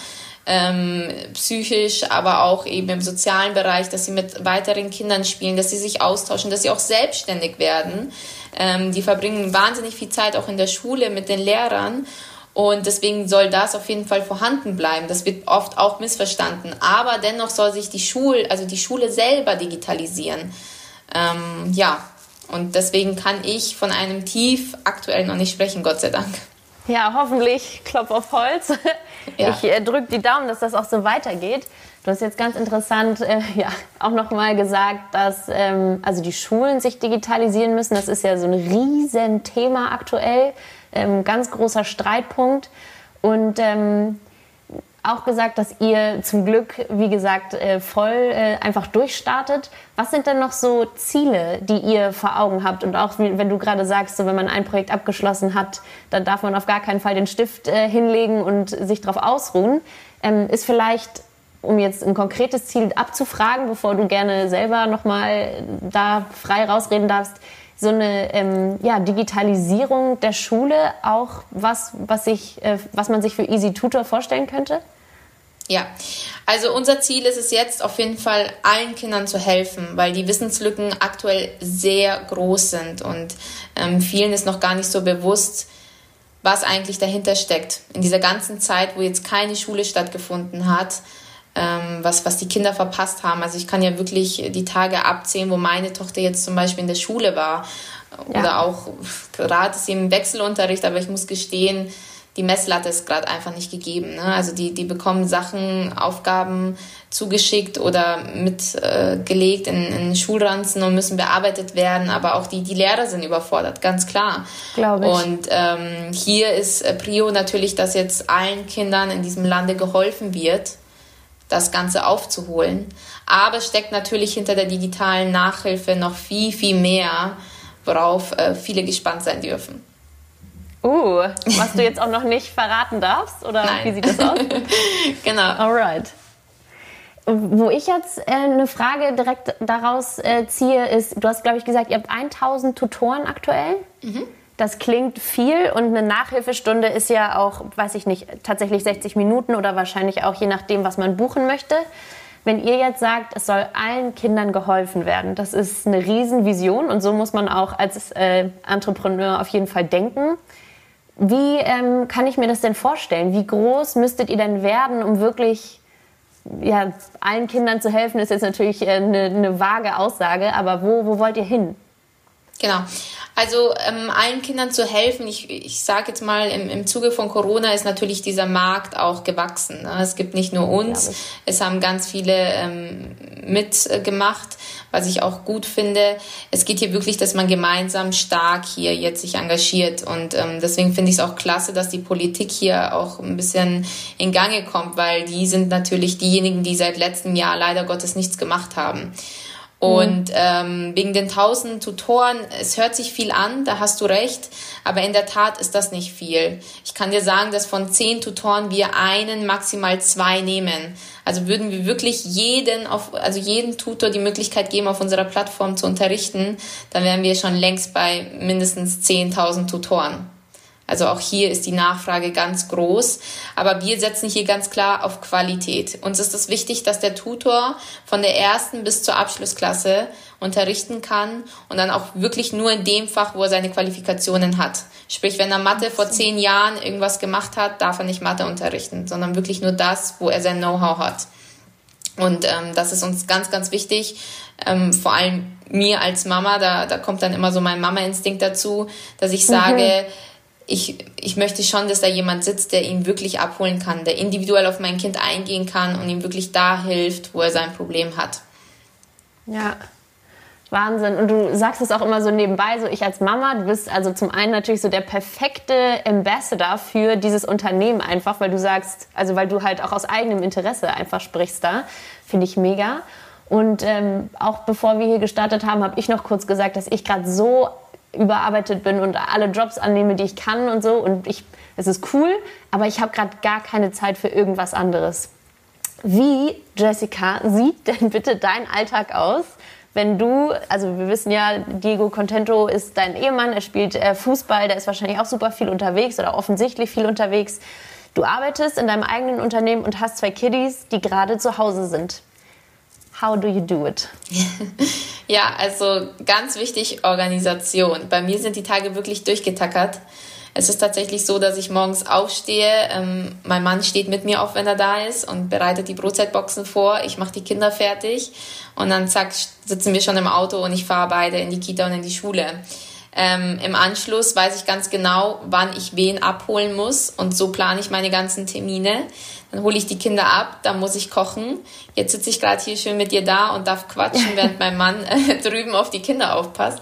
Ähm, psychisch, aber auch eben im sozialen Bereich, dass sie mit weiteren Kindern spielen, dass sie sich austauschen, dass sie auch selbstständig werden. Ähm, die verbringen wahnsinnig viel Zeit auch in der Schule mit den Lehrern und deswegen soll das auf jeden Fall vorhanden bleiben. Das wird oft auch missverstanden. Aber dennoch soll sich die Schule, also die Schule selber digitalisieren. Ähm, ja, und deswegen kann ich von einem Tief aktuell noch nicht sprechen, Gott sei Dank. Ja, hoffentlich, Klopf auf Holz. [LAUGHS] Ja. Ich äh, drücke die Daumen, dass das auch so weitergeht. Du hast jetzt ganz interessant äh, [LAUGHS] ja, auch nochmal gesagt, dass ähm, also die Schulen sich digitalisieren müssen. Das ist ja so ein Riesenthema aktuell ähm, ganz großer Streitpunkt. Und ähm, auch gesagt, dass ihr zum Glück, wie gesagt, äh, voll äh, einfach durchstartet. Was sind denn noch so Ziele, die ihr vor Augen habt? Und auch wenn du gerade sagst, so wenn man ein Projekt abgeschlossen hat, dann darf man auf gar keinen Fall den Stift äh, hinlegen und sich darauf ausruhen. Ähm, ist vielleicht, um jetzt ein konkretes Ziel abzufragen, bevor du gerne selber nochmal da frei rausreden darfst, so eine ähm, ja, Digitalisierung der Schule auch was, was, ich, äh, was man sich für Easy Tutor vorstellen könnte? Ja, also unser Ziel ist es jetzt auf jeden Fall allen Kindern zu helfen, weil die Wissenslücken aktuell sehr groß sind und ähm, vielen ist noch gar nicht so bewusst, was eigentlich dahinter steckt. In dieser ganzen Zeit, wo jetzt keine Schule stattgefunden hat, ähm, was, was die Kinder verpasst haben. Also ich kann ja wirklich die Tage abzählen, wo meine Tochter jetzt zum Beispiel in der Schule war. Oder ja. auch gerade ist sie im Wechselunterricht, aber ich muss gestehen, die Messlatte ist gerade einfach nicht gegeben. Ne? Also die, die bekommen Sachen, Aufgaben zugeschickt oder mitgelegt äh, in, in Schulranzen und müssen bearbeitet werden. Aber auch die, die Lehrer sind überfordert, ganz klar. Glaube ich. Und ähm, hier ist äh, Prio natürlich, dass jetzt allen Kindern in diesem Lande geholfen wird das Ganze aufzuholen. Aber es steckt natürlich hinter der digitalen Nachhilfe noch viel, viel mehr, worauf äh, viele gespannt sein dürfen. Uh, was du jetzt auch noch nicht verraten darfst? Oder Nein. wie sieht das aus? [LAUGHS] genau. Alright. Wo ich jetzt äh, eine Frage direkt daraus äh, ziehe, ist, du hast, glaube ich, gesagt, ihr habt 1000 Tutoren aktuell. Mhm. Das klingt viel und eine Nachhilfestunde ist ja auch, weiß ich nicht, tatsächlich 60 Minuten oder wahrscheinlich auch je nachdem, was man buchen möchte. Wenn ihr jetzt sagt, es soll allen Kindern geholfen werden, das ist eine Riesenvision und so muss man auch als äh, Entrepreneur auf jeden Fall denken. Wie ähm, kann ich mir das denn vorstellen? Wie groß müsstet ihr denn werden, um wirklich ja, allen Kindern zu helfen? Ist jetzt natürlich äh, eine, eine vage Aussage, aber wo, wo wollt ihr hin? Genau. Also ähm, allen Kindern zu helfen, ich, ich sage jetzt mal, im, im Zuge von Corona ist natürlich dieser Markt auch gewachsen. Ne? Es gibt nicht nur uns, es haben ganz viele ähm, mitgemacht, was ich auch gut finde. Es geht hier wirklich, dass man gemeinsam stark hier jetzt sich engagiert. Und ähm, deswegen finde ich es auch klasse, dass die Politik hier auch ein bisschen in Gange kommt, weil die sind natürlich diejenigen, die seit letztem Jahr leider Gottes nichts gemacht haben. Und ähm, wegen den 1000 Tutoren, es hört sich viel an, da hast du recht, aber in der Tat ist das nicht viel. Ich kann dir sagen, dass von 10 Tutoren wir einen, maximal zwei nehmen. Also würden wir wirklich jeden, auf, also jeden Tutor die Möglichkeit geben, auf unserer Plattform zu unterrichten, dann wären wir schon längst bei mindestens 10.000 Tutoren. Also auch hier ist die Nachfrage ganz groß. Aber wir setzen hier ganz klar auf Qualität. Uns ist es wichtig, dass der Tutor von der ersten bis zur Abschlussklasse unterrichten kann und dann auch wirklich nur in dem Fach, wo er seine Qualifikationen hat. Sprich, wenn er Mathe vor zehn Jahren irgendwas gemacht hat, darf er nicht Mathe unterrichten, sondern wirklich nur das, wo er sein Know-how hat. Und ähm, das ist uns ganz, ganz wichtig. Ähm, vor allem mir als Mama, da, da kommt dann immer so mein Mama-Instinkt dazu, dass ich sage, mhm ich, ich möchte schon, dass da jemand sitzt, der ihn wirklich abholen kann, der individuell auf mein Kind eingehen kann und ihm wirklich da hilft, wo er sein Problem hat. Ja, Wahnsinn. Und du sagst es auch immer so nebenbei, so ich als Mama, du bist also zum einen natürlich so der perfekte Ambassador für dieses Unternehmen einfach, weil du sagst, also weil du halt auch aus eigenem Interesse einfach sprichst da. Finde ich mega. Und ähm, auch bevor wir hier gestartet haben, habe ich noch kurz gesagt, dass ich gerade so überarbeitet bin und alle Jobs annehme, die ich kann und so. Und ich, es ist cool, aber ich habe gerade gar keine Zeit für irgendwas anderes. Wie, Jessica, sieht denn [LAUGHS] bitte dein Alltag aus, wenn du, also wir wissen ja, Diego Contento ist dein Ehemann, er spielt äh, Fußball, der ist wahrscheinlich auch super viel unterwegs oder offensichtlich viel unterwegs. Du arbeitest in deinem eigenen Unternehmen und hast zwei Kiddies, die gerade zu Hause sind. How do you do it? [LAUGHS] ja, also ganz wichtig Organisation. Bei mir sind die Tage wirklich durchgetackert. Es ist tatsächlich so, dass ich morgens aufstehe. Ähm, mein Mann steht mit mir auf, wenn er da ist und bereitet die Brotzeitboxen vor. Ich mache die Kinder fertig und dann zack sitzen wir schon im Auto und ich fahre beide in die Kita und in die Schule. Ähm, Im Anschluss weiß ich ganz genau, wann ich wen abholen muss und so plane ich meine ganzen Termine. Dann hole ich die Kinder ab, dann muss ich kochen. Jetzt sitze ich gerade hier schön mit dir da und darf quatschen, [LAUGHS] während mein Mann äh, [LAUGHS] drüben auf die Kinder aufpasst.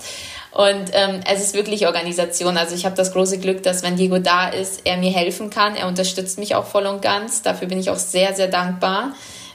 Und ähm, es ist wirklich Organisation. Also ich habe das große Glück, dass wenn Diego da ist, er mir helfen kann. Er unterstützt mich auch voll und ganz. Dafür bin ich auch sehr, sehr dankbar.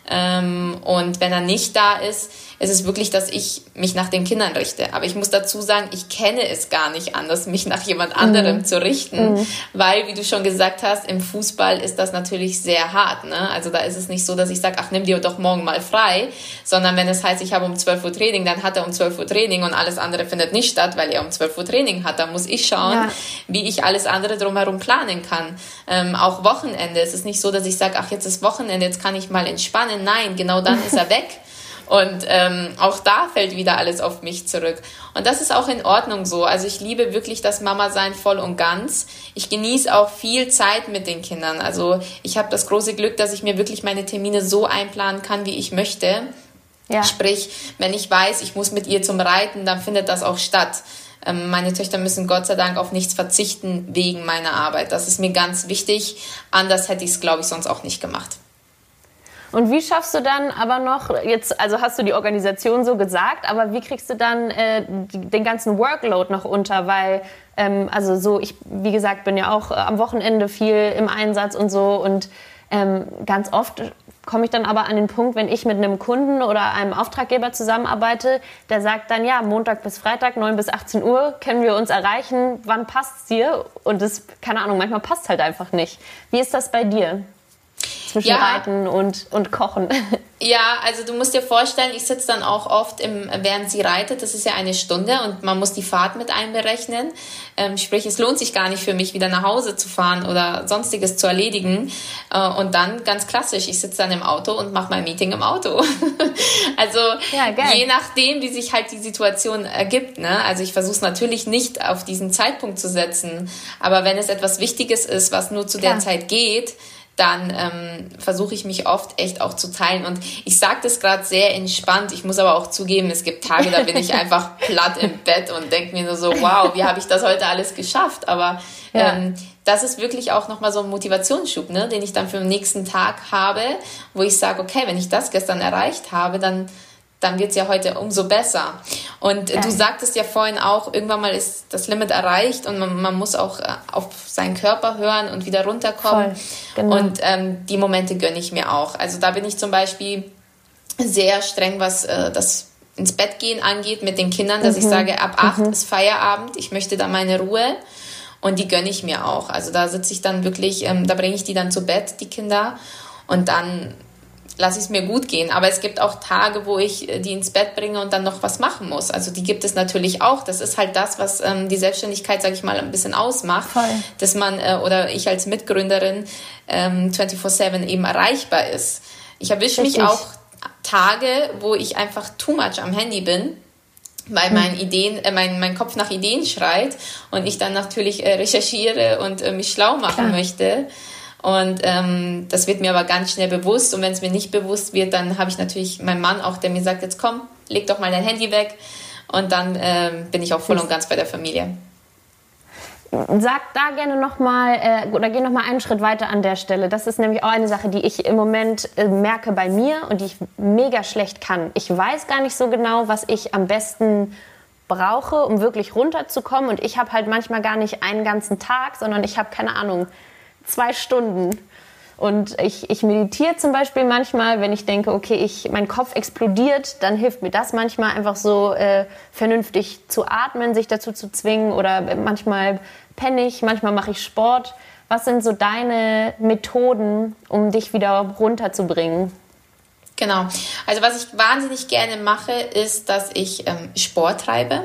Ähm, und wenn er nicht da ist, es ist wirklich, dass ich mich nach den Kindern richte. Aber ich muss dazu sagen, ich kenne es gar nicht anders, mich nach jemand anderem mhm. zu richten, mhm. weil, wie du schon gesagt hast, im Fußball ist das natürlich sehr hart. Ne? Also da ist es nicht so, dass ich sage, ach, nimm dir doch morgen mal frei, sondern wenn es heißt, ich habe um 12 Uhr Training, dann hat er um 12 Uhr Training und alles andere findet nicht statt, weil er um 12 Uhr Training hat. Da muss ich schauen, ja. wie ich alles andere drumherum planen kann. Ähm, auch Wochenende. Es ist nicht so, dass ich sage, ach, jetzt ist Wochenende, jetzt kann ich mal entspannen. Nein, genau dann ist er [LAUGHS] weg. Und ähm, auch da fällt wieder alles auf mich zurück. Und das ist auch in Ordnung so. Also ich liebe wirklich das Mama-Sein voll und ganz. Ich genieße auch viel Zeit mit den Kindern. Also ich habe das große Glück, dass ich mir wirklich meine Termine so einplanen kann, wie ich möchte. Ja. Sprich, wenn ich weiß, ich muss mit ihr zum Reiten, dann findet das auch statt. Ähm, meine Töchter müssen Gott sei Dank auf nichts verzichten wegen meiner Arbeit. Das ist mir ganz wichtig. Anders hätte ich es, glaube ich, sonst auch nicht gemacht. Und wie schaffst du dann aber noch, jetzt, also hast du die Organisation so gesagt, aber wie kriegst du dann äh, den ganzen Workload noch unter? Weil, ähm, also so, ich, wie gesagt, bin ja auch äh, am Wochenende viel im Einsatz und so und ähm, ganz oft komme ich dann aber an den Punkt, wenn ich mit einem Kunden oder einem Auftraggeber zusammenarbeite, der sagt dann, ja, Montag bis Freitag, 9 bis 18 Uhr, können wir uns erreichen, wann passt es dir? Und das, keine Ahnung, manchmal passt halt einfach nicht. Wie ist das bei dir? Zwischen ja. Reiten und, und Kochen. [LAUGHS] Ja, also du musst dir vorstellen, ich sitze dann auch oft, im, während sie reitet, das ist ja eine Stunde und man muss die Fahrt mit einberechnen. Ähm, sprich, es lohnt sich gar nicht für mich, wieder nach Hause zu fahren oder sonstiges zu erledigen. Äh, und dann ganz klassisch, ich sitze dann im Auto und mache mein Meeting im Auto. [LAUGHS] also ja, je nachdem, wie sich halt die Situation ergibt. Ne? Also ich versuche es natürlich nicht auf diesen Zeitpunkt zu setzen, aber wenn es etwas Wichtiges ist, was nur zu Klar. der Zeit geht, dann ähm, versuche ich mich oft echt auch zu teilen. Und ich sage das gerade sehr entspannt. Ich muss aber auch zugeben, es gibt Tage, da bin ich [LAUGHS] einfach platt im Bett und denke mir nur so, wow, wie habe ich das heute alles geschafft? Aber ja. ähm, das ist wirklich auch nochmal so ein Motivationsschub, ne, den ich dann für den nächsten Tag habe, wo ich sage, okay, wenn ich das gestern erreicht habe, dann dann wird es ja heute umso besser. Und ja. du sagtest ja vorhin auch, irgendwann mal ist das Limit erreicht und man, man muss auch äh, auf seinen Körper hören und wieder runterkommen. Genau. Und ähm, die Momente gönne ich mir auch. Also da bin ich zum Beispiel sehr streng, was äh, das ins Bett gehen angeht mit den Kindern, dass mhm. ich sage, ab acht mhm. ist Feierabend, ich möchte da meine Ruhe und die gönne ich mir auch. Also da sitze ich dann wirklich, ähm, da bringe ich die dann zu Bett, die Kinder, und dann lasse ich es mir gut gehen. Aber es gibt auch Tage, wo ich äh, die ins Bett bringe und dann noch was machen muss. Also die gibt es natürlich auch. Das ist halt das, was ähm, die Selbstständigkeit, sage ich mal, ein bisschen ausmacht. Voll. Dass man äh, oder ich als Mitgründerin ähm, 24-7 eben erreichbar ist. Ich erwische mich auch Tage, wo ich einfach too much am Handy bin weil mein hm. Ideen, äh, mein, mein Kopf nach Ideen schreit und ich dann natürlich äh, recherchiere und äh, mich schlau machen Klar. möchte. Und ähm, das wird mir aber ganz schnell bewusst. Und wenn es mir nicht bewusst wird, dann habe ich natürlich meinen Mann auch, der mir sagt, jetzt komm, leg doch mal dein Handy weg. Und dann ähm, bin ich auch voll und ganz bei der Familie. Sag da gerne nochmal äh, oder geh nochmal einen Schritt weiter an der Stelle. Das ist nämlich auch eine Sache, die ich im Moment äh, merke bei mir und die ich mega schlecht kann. Ich weiß gar nicht so genau, was ich am besten brauche, um wirklich runterzukommen. Und ich habe halt manchmal gar nicht einen ganzen Tag, sondern ich habe keine Ahnung, zwei Stunden. Und ich, ich meditiere zum Beispiel manchmal, wenn ich denke, okay, ich, mein Kopf explodiert, dann hilft mir das manchmal einfach so äh, vernünftig zu atmen, sich dazu zu zwingen. Oder manchmal penne ich, manchmal mache ich Sport. Was sind so deine Methoden, um dich wieder runterzubringen? Genau. Also was ich wahnsinnig gerne mache, ist, dass ich ähm, Sport treibe.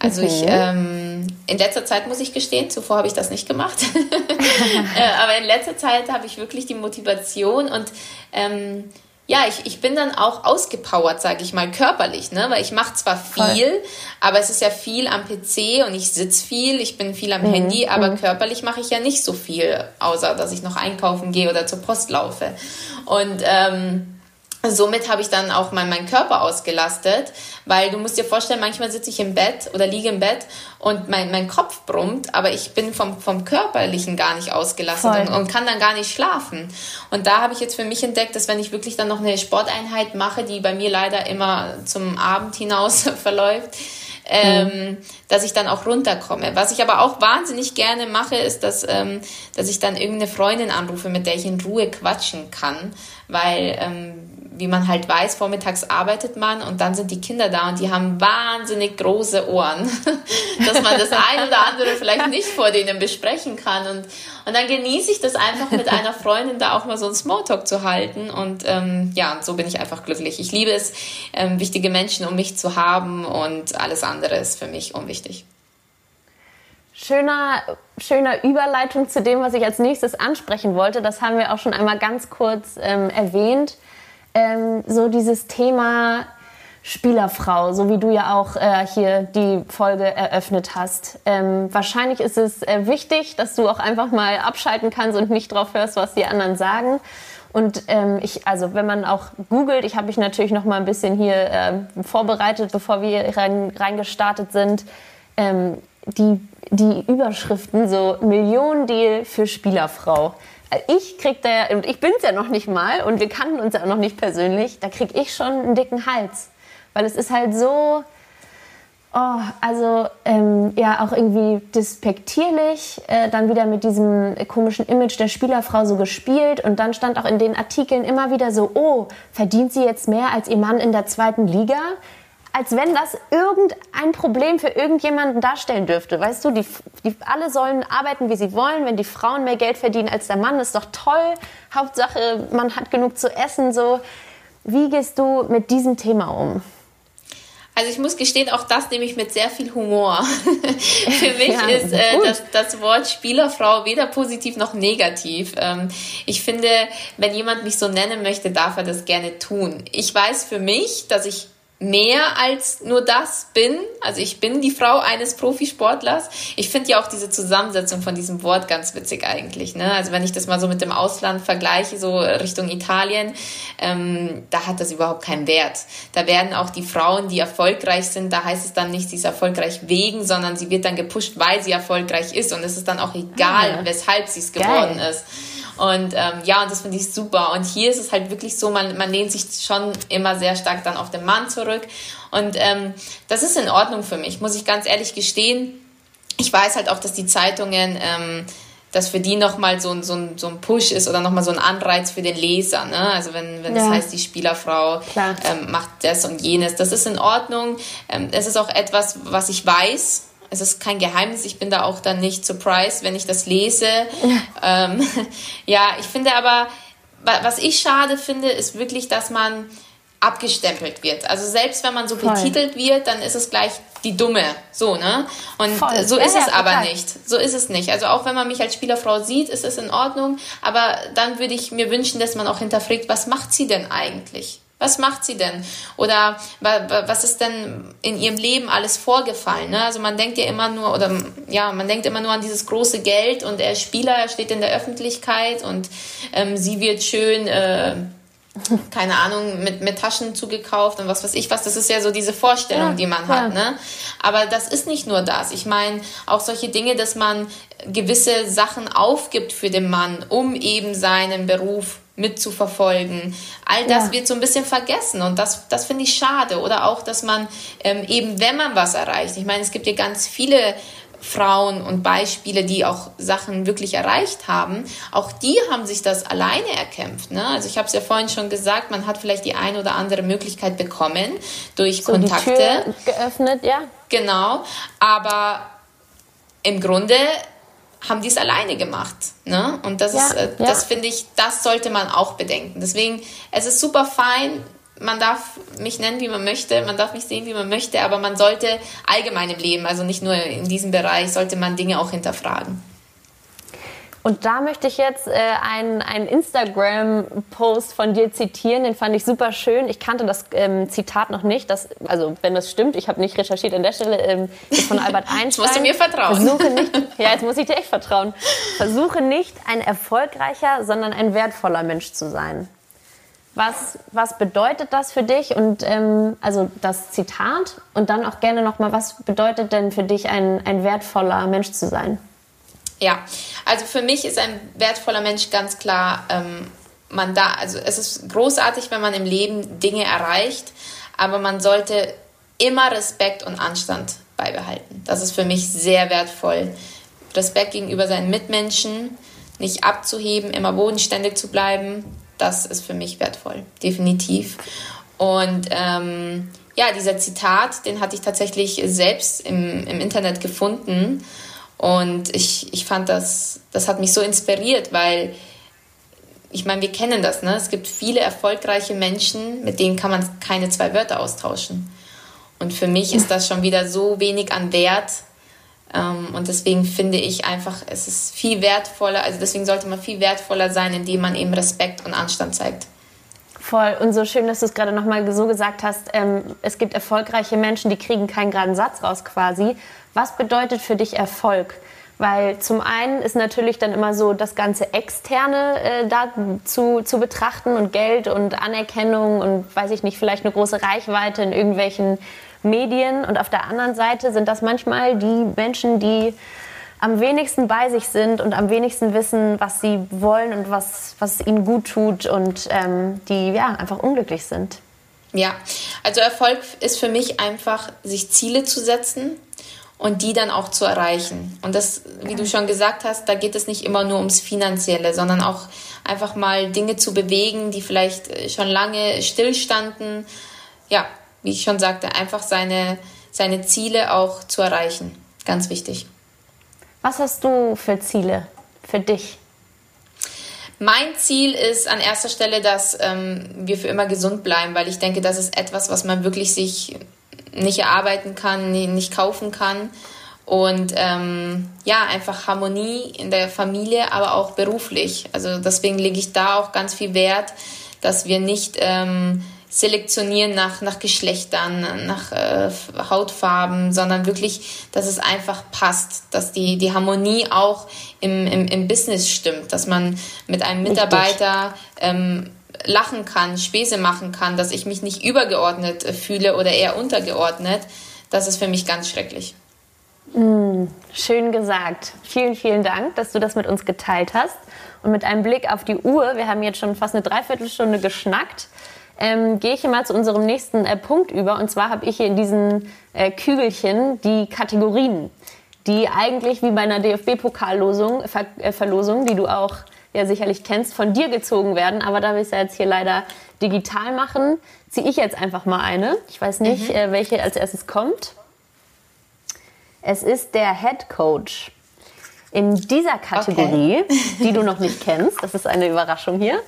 Also mhm. ich, ähm, in letzter Zeit muss ich gestehen, zuvor habe ich das nicht gemacht. [LAUGHS] äh, aber in letzter Zeit habe ich wirklich die Motivation und ähm, ja, ich, ich bin dann auch ausgepowert, sage ich mal, körperlich, ne? Weil ich mache zwar viel, Voll. aber es ist ja viel am PC und ich sitze viel, ich bin viel am mhm. Handy, aber mhm. körperlich mache ich ja nicht so viel, außer dass ich noch einkaufen gehe oder zur Post laufe. Und ähm, somit habe ich dann auch mein, meinen Körper ausgelastet, weil du musst dir vorstellen, manchmal sitze ich im Bett oder liege im Bett und mein, mein Kopf brummt, aber ich bin vom, vom Körperlichen gar nicht ausgelastet und, und, kann dann gar nicht schlafen. Und da habe ich jetzt für mich entdeckt, dass wenn ich wirklich dann noch eine Sporteinheit mache, die bei mir leider immer zum Abend hinaus [LAUGHS] verläuft, ähm, mhm. dass ich dann auch runterkomme. Was ich aber auch wahnsinnig gerne mache, ist, dass, ähm, dass ich dann irgendeine Freundin anrufe, mit der ich in Ruhe quatschen kann, weil ähm, wie man halt weiß, vormittags arbeitet man und dann sind die Kinder da und die haben wahnsinnig große Ohren, [LAUGHS] dass man das ein oder andere vielleicht nicht vor denen besprechen kann. Und, und dann genieße ich das einfach mit einer Freundin da auch mal so einen Smalltalk zu halten. Und ähm, ja, und so bin ich einfach glücklich. Ich liebe es, ähm, wichtige Menschen um mich zu haben und alles andere ist für mich unwichtig. Schöner, schöner Überleitung zu dem, was ich als nächstes ansprechen wollte. Das haben wir auch schon einmal ganz kurz ähm, erwähnt ähm, so dieses Thema Spielerfrau, so wie du ja auch äh, hier die Folge eröffnet hast. Ähm, wahrscheinlich ist es äh, wichtig, dass du auch einfach mal abschalten kannst und nicht drauf hörst, was die anderen sagen. Und ähm, ich, also wenn man auch googelt, ich habe mich natürlich noch mal ein bisschen hier äh, vorbereitet, bevor wir rein, reingestartet sind. Ähm, die, die Überschriften so Millionendeal für Spielerfrau ich krieg da, und ich bin's ja noch nicht mal, und wir kannten uns ja noch nicht persönlich, da krieg ich schon einen dicken Hals. Weil es ist halt so, oh, also ähm, ja auch irgendwie despektierlich, äh, dann wieder mit diesem komischen Image der Spielerfrau so gespielt. Und dann stand auch in den Artikeln immer wieder so, oh, verdient sie jetzt mehr als ihr Mann in der zweiten Liga? Als wenn das irgendein Problem für irgendjemanden darstellen dürfte. Weißt du, die, die alle sollen arbeiten, wie sie wollen. Wenn die Frauen mehr Geld verdienen als der Mann, ist doch toll. Hauptsache, man hat genug zu essen. So, wie gehst du mit diesem Thema um? Also ich muss gestehen, auch das nehme ich mit sehr viel Humor. [LAUGHS] Für mich ja, ist äh, das, das Wort Spielerfrau weder positiv noch negativ. Ähm, ich finde, wenn jemand mich so nennen möchte, darf er das gerne tun. Ich weiß für mich, dass ich mehr als nur das bin. Also ich bin die Frau eines Profisportlers. Ich finde ja auch diese Zusammensetzung von diesem Wort ganz witzig eigentlich. Ne? Also wenn ich das mal so mit dem Ausland vergleiche, so Richtung Italien, ähm, da hat das überhaupt keinen Wert. Da werden auch die Frauen, die erfolgreich sind, da heißt es dann nicht, sie ist erfolgreich wegen, sondern sie wird dann gepusht, weil sie erfolgreich ist. Und es ist dann auch egal, ah, weshalb sie es geworden ist. Und ähm, ja, und das finde ich super. Und hier ist es halt wirklich so, man, man lehnt sich schon immer sehr stark dann auf den Mann zurück. Und ähm, das ist in Ordnung für mich, muss ich ganz ehrlich gestehen. Ich weiß halt auch, dass die Zeitungen ähm, das für die nochmal so, so, so ein Push ist oder nochmal so ein Anreiz für den Leser. Ne? Also wenn, wenn ja. das heißt, die Spielerfrau ähm, macht das und jenes, das ist in Ordnung. Ähm, es ist auch etwas, was ich weiß. Es ist kein Geheimnis, ich bin da auch dann nicht surprised, wenn ich das lese. Ja, ähm, [LAUGHS] ja ich finde aber, was ich schade finde, ist wirklich, dass man abgestempelt wird. Also selbst wenn man so Voll. betitelt wird, dann ist es gleich die Dumme, so, ne? Und Voll. so ist ja, es ja, aber nicht. So ist es nicht. Also auch wenn man mich als Spielerfrau sieht, ist es in Ordnung, aber dann würde ich mir wünschen, dass man auch hinterfragt, was macht sie denn eigentlich? Was macht sie denn? Oder was ist denn in ihrem Leben alles vorgefallen? Ne? Also man denkt ja immer nur, oder ja, man denkt immer nur an dieses große Geld und er ist Spieler, er steht in der Öffentlichkeit und ähm, sie wird schön äh, keine Ahnung, mit, mit Taschen zugekauft und was weiß ich was. Das ist ja so diese Vorstellung, ja, die man ja. hat. Ne? Aber das ist nicht nur das. Ich meine, auch solche Dinge, dass man gewisse Sachen aufgibt für den Mann, um eben seinen Beruf mitzuverfolgen. All das ja. wird so ein bisschen vergessen und das, das finde ich schade. Oder auch, dass man ähm, eben, wenn man was erreicht, ich meine, es gibt ja ganz viele Frauen und Beispiele, die auch Sachen wirklich erreicht haben, auch die haben sich das alleine erkämpft. Ne? Also ich habe es ja vorhin schon gesagt, man hat vielleicht die eine oder andere Möglichkeit bekommen durch so Kontakte. Geöffnet, ja. Genau, aber im Grunde haben die es alleine gemacht. Ne? Und das ja, ist, äh, ja. das finde ich, das sollte man auch bedenken. Deswegen, es ist super fein, man darf mich nennen, wie man möchte, man darf mich sehen, wie man möchte, aber man sollte allgemein im Leben, also nicht nur in diesem Bereich, sollte man Dinge auch hinterfragen. Und da möchte ich jetzt äh, einen, einen Instagram-Post von dir zitieren, den fand ich super schön. Ich kannte das ähm, Zitat noch nicht, das, also wenn das stimmt, ich habe nicht recherchiert an der Stelle, ähm, ist von Albert [LAUGHS] Einstein. Jetzt musst du mir vertrauen. Versuche nicht, [LAUGHS] ja, jetzt muss ich dir echt vertrauen. Versuche nicht ein erfolgreicher, sondern ein wertvoller Mensch zu sein. Was, was bedeutet das für dich? Und ähm, also das Zitat und dann auch gerne nochmal, was bedeutet denn für dich ein, ein wertvoller Mensch zu sein? Ja, also für mich ist ein wertvoller Mensch ganz klar, ähm, man da, also es ist großartig, wenn man im Leben Dinge erreicht, aber man sollte immer Respekt und Anstand beibehalten. Das ist für mich sehr wertvoll. Respekt gegenüber seinen Mitmenschen, nicht abzuheben, immer bodenständig zu bleiben, das ist für mich wertvoll, definitiv. Und ähm, ja, dieser Zitat, den hatte ich tatsächlich selbst im, im Internet gefunden. Und ich, ich fand das, das hat mich so inspiriert, weil ich meine, wir kennen das, ne? Es gibt viele erfolgreiche Menschen, mit denen kann man keine zwei Wörter austauschen. Und für mich ist das schon wieder so wenig an Wert, ähm, und deswegen finde ich einfach, es ist viel wertvoller, also deswegen sollte man viel wertvoller sein, indem man eben Respekt und Anstand zeigt. Voll. Und so schön, dass du es gerade nochmal so gesagt hast, ähm, es gibt erfolgreiche Menschen, die kriegen keinen geraden Satz raus quasi. Was bedeutet für dich Erfolg? Weil zum einen ist natürlich dann immer so das ganze Externe äh, da zu, zu betrachten und Geld und Anerkennung und weiß ich nicht, vielleicht eine große Reichweite in irgendwelchen Medien und auf der anderen Seite sind das manchmal die Menschen, die am wenigsten bei sich sind und am wenigsten wissen, was sie wollen und was, was ihnen gut tut und ähm, die ja einfach unglücklich sind. Ja, also Erfolg ist für mich einfach, sich Ziele zu setzen und die dann auch zu erreichen. Und das, wie du schon gesagt hast, da geht es nicht immer nur ums Finanzielle, sondern auch einfach mal Dinge zu bewegen, die vielleicht schon lange stillstanden. Ja, wie ich schon sagte, einfach seine, seine Ziele auch zu erreichen. Ganz wichtig. Was hast du für Ziele für dich? Mein Ziel ist an erster Stelle, dass ähm, wir für immer gesund bleiben, weil ich denke, das ist etwas, was man wirklich sich nicht erarbeiten kann, nicht kaufen kann. Und ähm, ja, einfach Harmonie in der Familie, aber auch beruflich. Also deswegen lege ich da auch ganz viel Wert, dass wir nicht ähm, selektionieren nach, nach Geschlechtern, nach äh, Hautfarben, sondern wirklich, dass es einfach passt, dass die, die Harmonie auch im, im, im Business stimmt, dass man mit einem Mitarbeiter ähm, lachen kann, Späße machen kann, dass ich mich nicht übergeordnet fühle oder eher untergeordnet. Das ist für mich ganz schrecklich. Mm, schön gesagt. Vielen, vielen Dank, dass du das mit uns geteilt hast. Und mit einem Blick auf die Uhr, wir haben jetzt schon fast eine Dreiviertelstunde geschnackt, ähm, gehe ich hier mal zu unserem nächsten äh, Punkt über. Und zwar habe ich hier in diesen äh, Kügelchen die Kategorien. die eigentlich wie bei einer DFB-Pokallosung, Ver äh, Verlosung, die du auch ja sicherlich kennst, von dir gezogen werden. Aber da wir es ja jetzt hier leider digital machen, ziehe ich jetzt einfach mal eine. Ich weiß nicht, mhm. äh, welche als erstes kommt. Es ist der Head Coach. In dieser Kategorie, okay. die du noch nicht kennst, das ist eine Überraschung hier,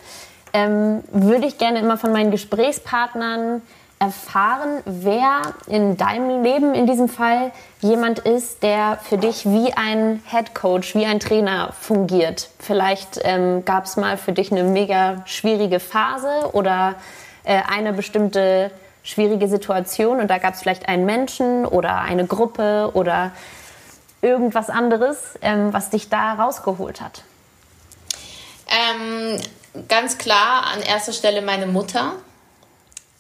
ähm, würde ich gerne immer von meinen Gesprächspartnern erfahren, wer in deinem Leben in diesem Fall jemand ist, der für dich wie ein Head Coach, wie ein Trainer fungiert. Vielleicht ähm, gab es mal für dich eine mega schwierige Phase oder äh, eine bestimmte schwierige Situation und da gab es vielleicht einen Menschen oder eine Gruppe oder irgendwas anderes, ähm, was dich da rausgeholt hat. Ähm, ganz klar an erster Stelle meine Mutter.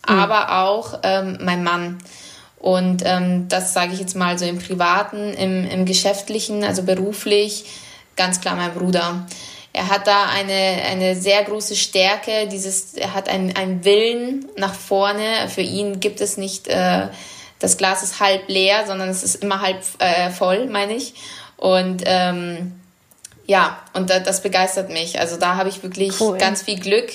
Aber auch ähm, mein Mann. Und ähm, das sage ich jetzt mal so im Privaten, im, im Geschäftlichen, also beruflich, ganz klar mein Bruder. Er hat da eine, eine sehr große Stärke, dieses, er hat einen, einen Willen nach vorne. Für ihn gibt es nicht, äh, das Glas ist halb leer, sondern es ist immer halb äh, voll, meine ich. Und ähm, ja, und da, das begeistert mich. Also da habe ich wirklich cool. ganz viel Glück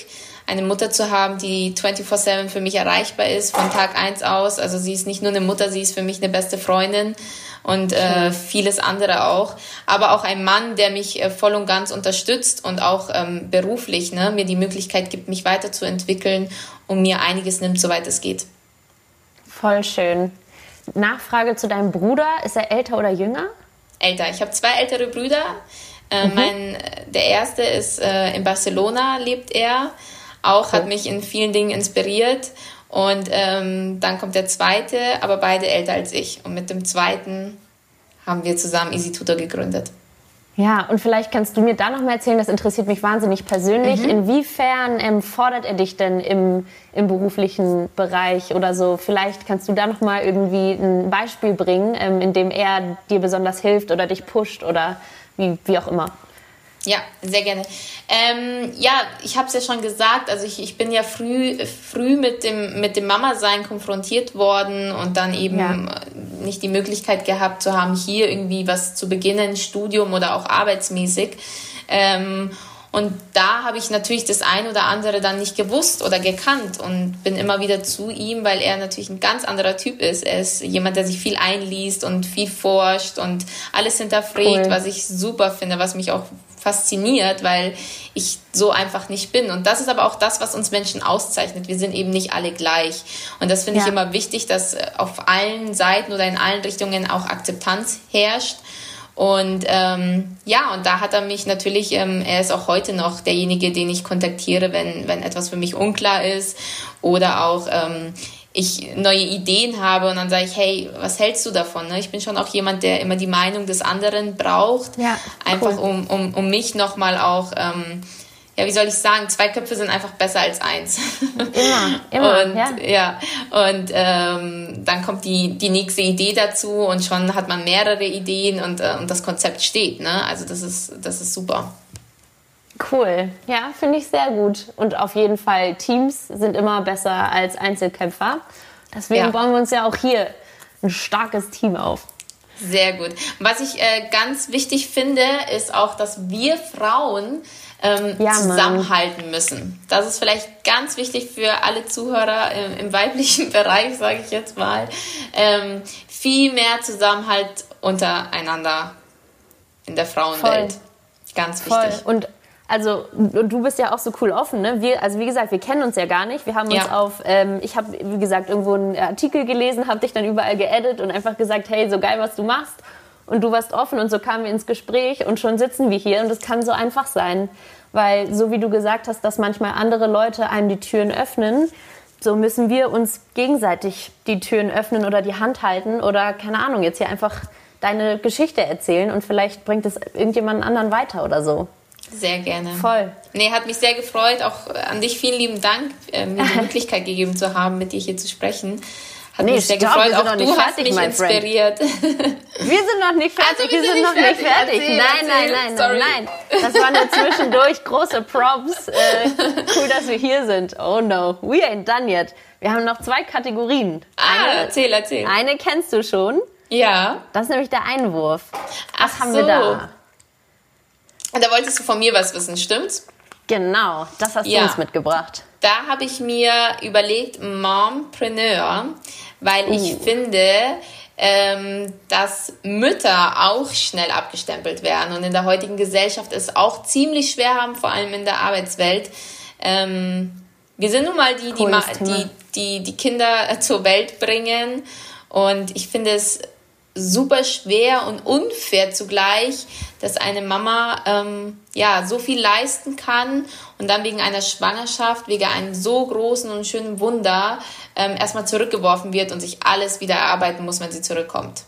eine Mutter zu haben, die 24/7 für mich erreichbar ist, von Tag eins aus. Also sie ist nicht nur eine Mutter, sie ist für mich eine beste Freundin und äh, vieles andere auch. Aber auch ein Mann, der mich äh, voll und ganz unterstützt und auch ähm, beruflich ne, mir die Möglichkeit gibt, mich weiterzuentwickeln und mir einiges nimmt, soweit es geht. Voll schön. Nachfrage zu deinem Bruder. Ist er älter oder jünger? Älter. Ich habe zwei ältere Brüder. Äh, mhm. mein, der erste ist äh, in Barcelona, lebt er auch, hat mich in vielen Dingen inspiriert. Und ähm, dann kommt der zweite, aber beide älter als ich. Und mit dem zweiten haben wir zusammen Easy Tutor gegründet. Ja, und vielleicht kannst du mir da noch mal erzählen, das interessiert mich wahnsinnig persönlich. Mhm. Inwiefern ähm, fordert er dich denn im, im beruflichen Bereich oder so? Vielleicht kannst du da noch mal irgendwie ein Beispiel bringen, ähm, in dem er dir besonders hilft oder dich pusht oder wie, wie auch immer. Ja, sehr gerne. Ähm, ja, ich habe es ja schon gesagt, also ich, ich bin ja früh, früh mit dem, mit dem Mama-Sein konfrontiert worden und dann eben ja. nicht die Möglichkeit gehabt zu haben, hier irgendwie was zu beginnen, Studium oder auch arbeitsmäßig. Ähm, und da habe ich natürlich das ein oder andere dann nicht gewusst oder gekannt und bin immer wieder zu ihm, weil er natürlich ein ganz anderer Typ ist. Er ist jemand, der sich viel einliest und viel forscht und alles hinterfragt, cool. was ich super finde, was mich auch fasziniert, weil ich so einfach nicht bin. Und das ist aber auch das, was uns Menschen auszeichnet. Wir sind eben nicht alle gleich. Und das finde ja. ich immer wichtig, dass auf allen Seiten oder in allen Richtungen auch Akzeptanz herrscht. Und ähm, ja, und da hat er mich natürlich, ähm, er ist auch heute noch derjenige, den ich kontaktiere, wenn, wenn etwas für mich unklar ist oder auch ähm, ich neue Ideen habe und dann sage ich, hey, was hältst du davon? Ne? Ich bin schon auch jemand, der immer die Meinung des anderen braucht, ja, einfach cool. um, um, um mich nochmal auch, ähm, ja, wie soll ich sagen, zwei Köpfe sind einfach besser als eins. Immer, immer, [LAUGHS] und, ja. ja. Und ähm, dann kommt die, die nächste Idee dazu und schon hat man mehrere Ideen und, äh, und das Konzept steht. Ne? Also das ist, das ist super. Cool. Ja, finde ich sehr gut. Und auf jeden Fall, Teams sind immer besser als Einzelkämpfer. Deswegen ja. bauen wir uns ja auch hier ein starkes Team auf. Sehr gut. Was ich äh, ganz wichtig finde, ist auch, dass wir Frauen ähm, ja, zusammenhalten müssen. Das ist vielleicht ganz wichtig für alle Zuhörer im, im weiblichen [LAUGHS] Bereich, sage ich jetzt mal. Ähm, viel mehr Zusammenhalt untereinander in der Frauenwelt. Voll. Ganz wichtig. Voll. Und also du bist ja auch so cool offen, ne? Wir, also wie gesagt, wir kennen uns ja gar nicht. Wir haben uns ja. auf, ähm, ich habe wie gesagt irgendwo einen Artikel gelesen, habe dich dann überall geedit und einfach gesagt, hey, so geil, was du machst. Und du warst offen und so kamen wir ins Gespräch und schon sitzen wir hier und es kann so einfach sein, weil so wie du gesagt hast, dass manchmal andere Leute einem die Türen öffnen, so müssen wir uns gegenseitig die Türen öffnen oder die Hand halten oder keine Ahnung, jetzt hier einfach deine Geschichte erzählen und vielleicht bringt es irgendjemanden anderen weiter oder so. Sehr gerne. Voll. Nee, hat mich sehr gefreut. Auch an dich vielen lieben Dank, äh, mir die [LAUGHS] Möglichkeit gegeben zu haben, mit dir hier zu sprechen. Hat nee, mich sehr stopp, gefreut. Auch du hast mich inspiriert. [LAUGHS] Wir sind noch nicht fertig. Also, wir, wir, sind, sind noch nicht fertig. Erzähl, nein, nein, nein, nein, nein. Das waren nur zwischendurch große Props. Äh, [LAUGHS] cool, dass wir hier sind. Oh no, we ain't done yet. Wir haben noch zwei Kategorien. Ah, eine, erzähl, erzähl. Eine kennst du schon. Ja. Das ist nämlich der Einwurf. Was Ach haben so. wir da? Und da wolltest du von mir was wissen, stimmt's? Genau, das hast ja. du uns mitgebracht. Da habe ich mir überlegt, Mompreneur, weil ich uh. finde, ähm, dass Mütter auch schnell abgestempelt werden und in der heutigen Gesellschaft es auch ziemlich schwer haben, vor allem in der Arbeitswelt. Ähm, wir sind nun mal die, die, die, die, die Kinder [LAUGHS] zur Welt bringen und ich finde es super schwer und unfair zugleich, dass eine Mama ähm, ja so viel leisten kann und dann wegen einer Schwangerschaft, wegen einem so großen und schönen Wunder ähm, erstmal zurückgeworfen wird und sich alles wieder erarbeiten muss, wenn sie zurückkommt.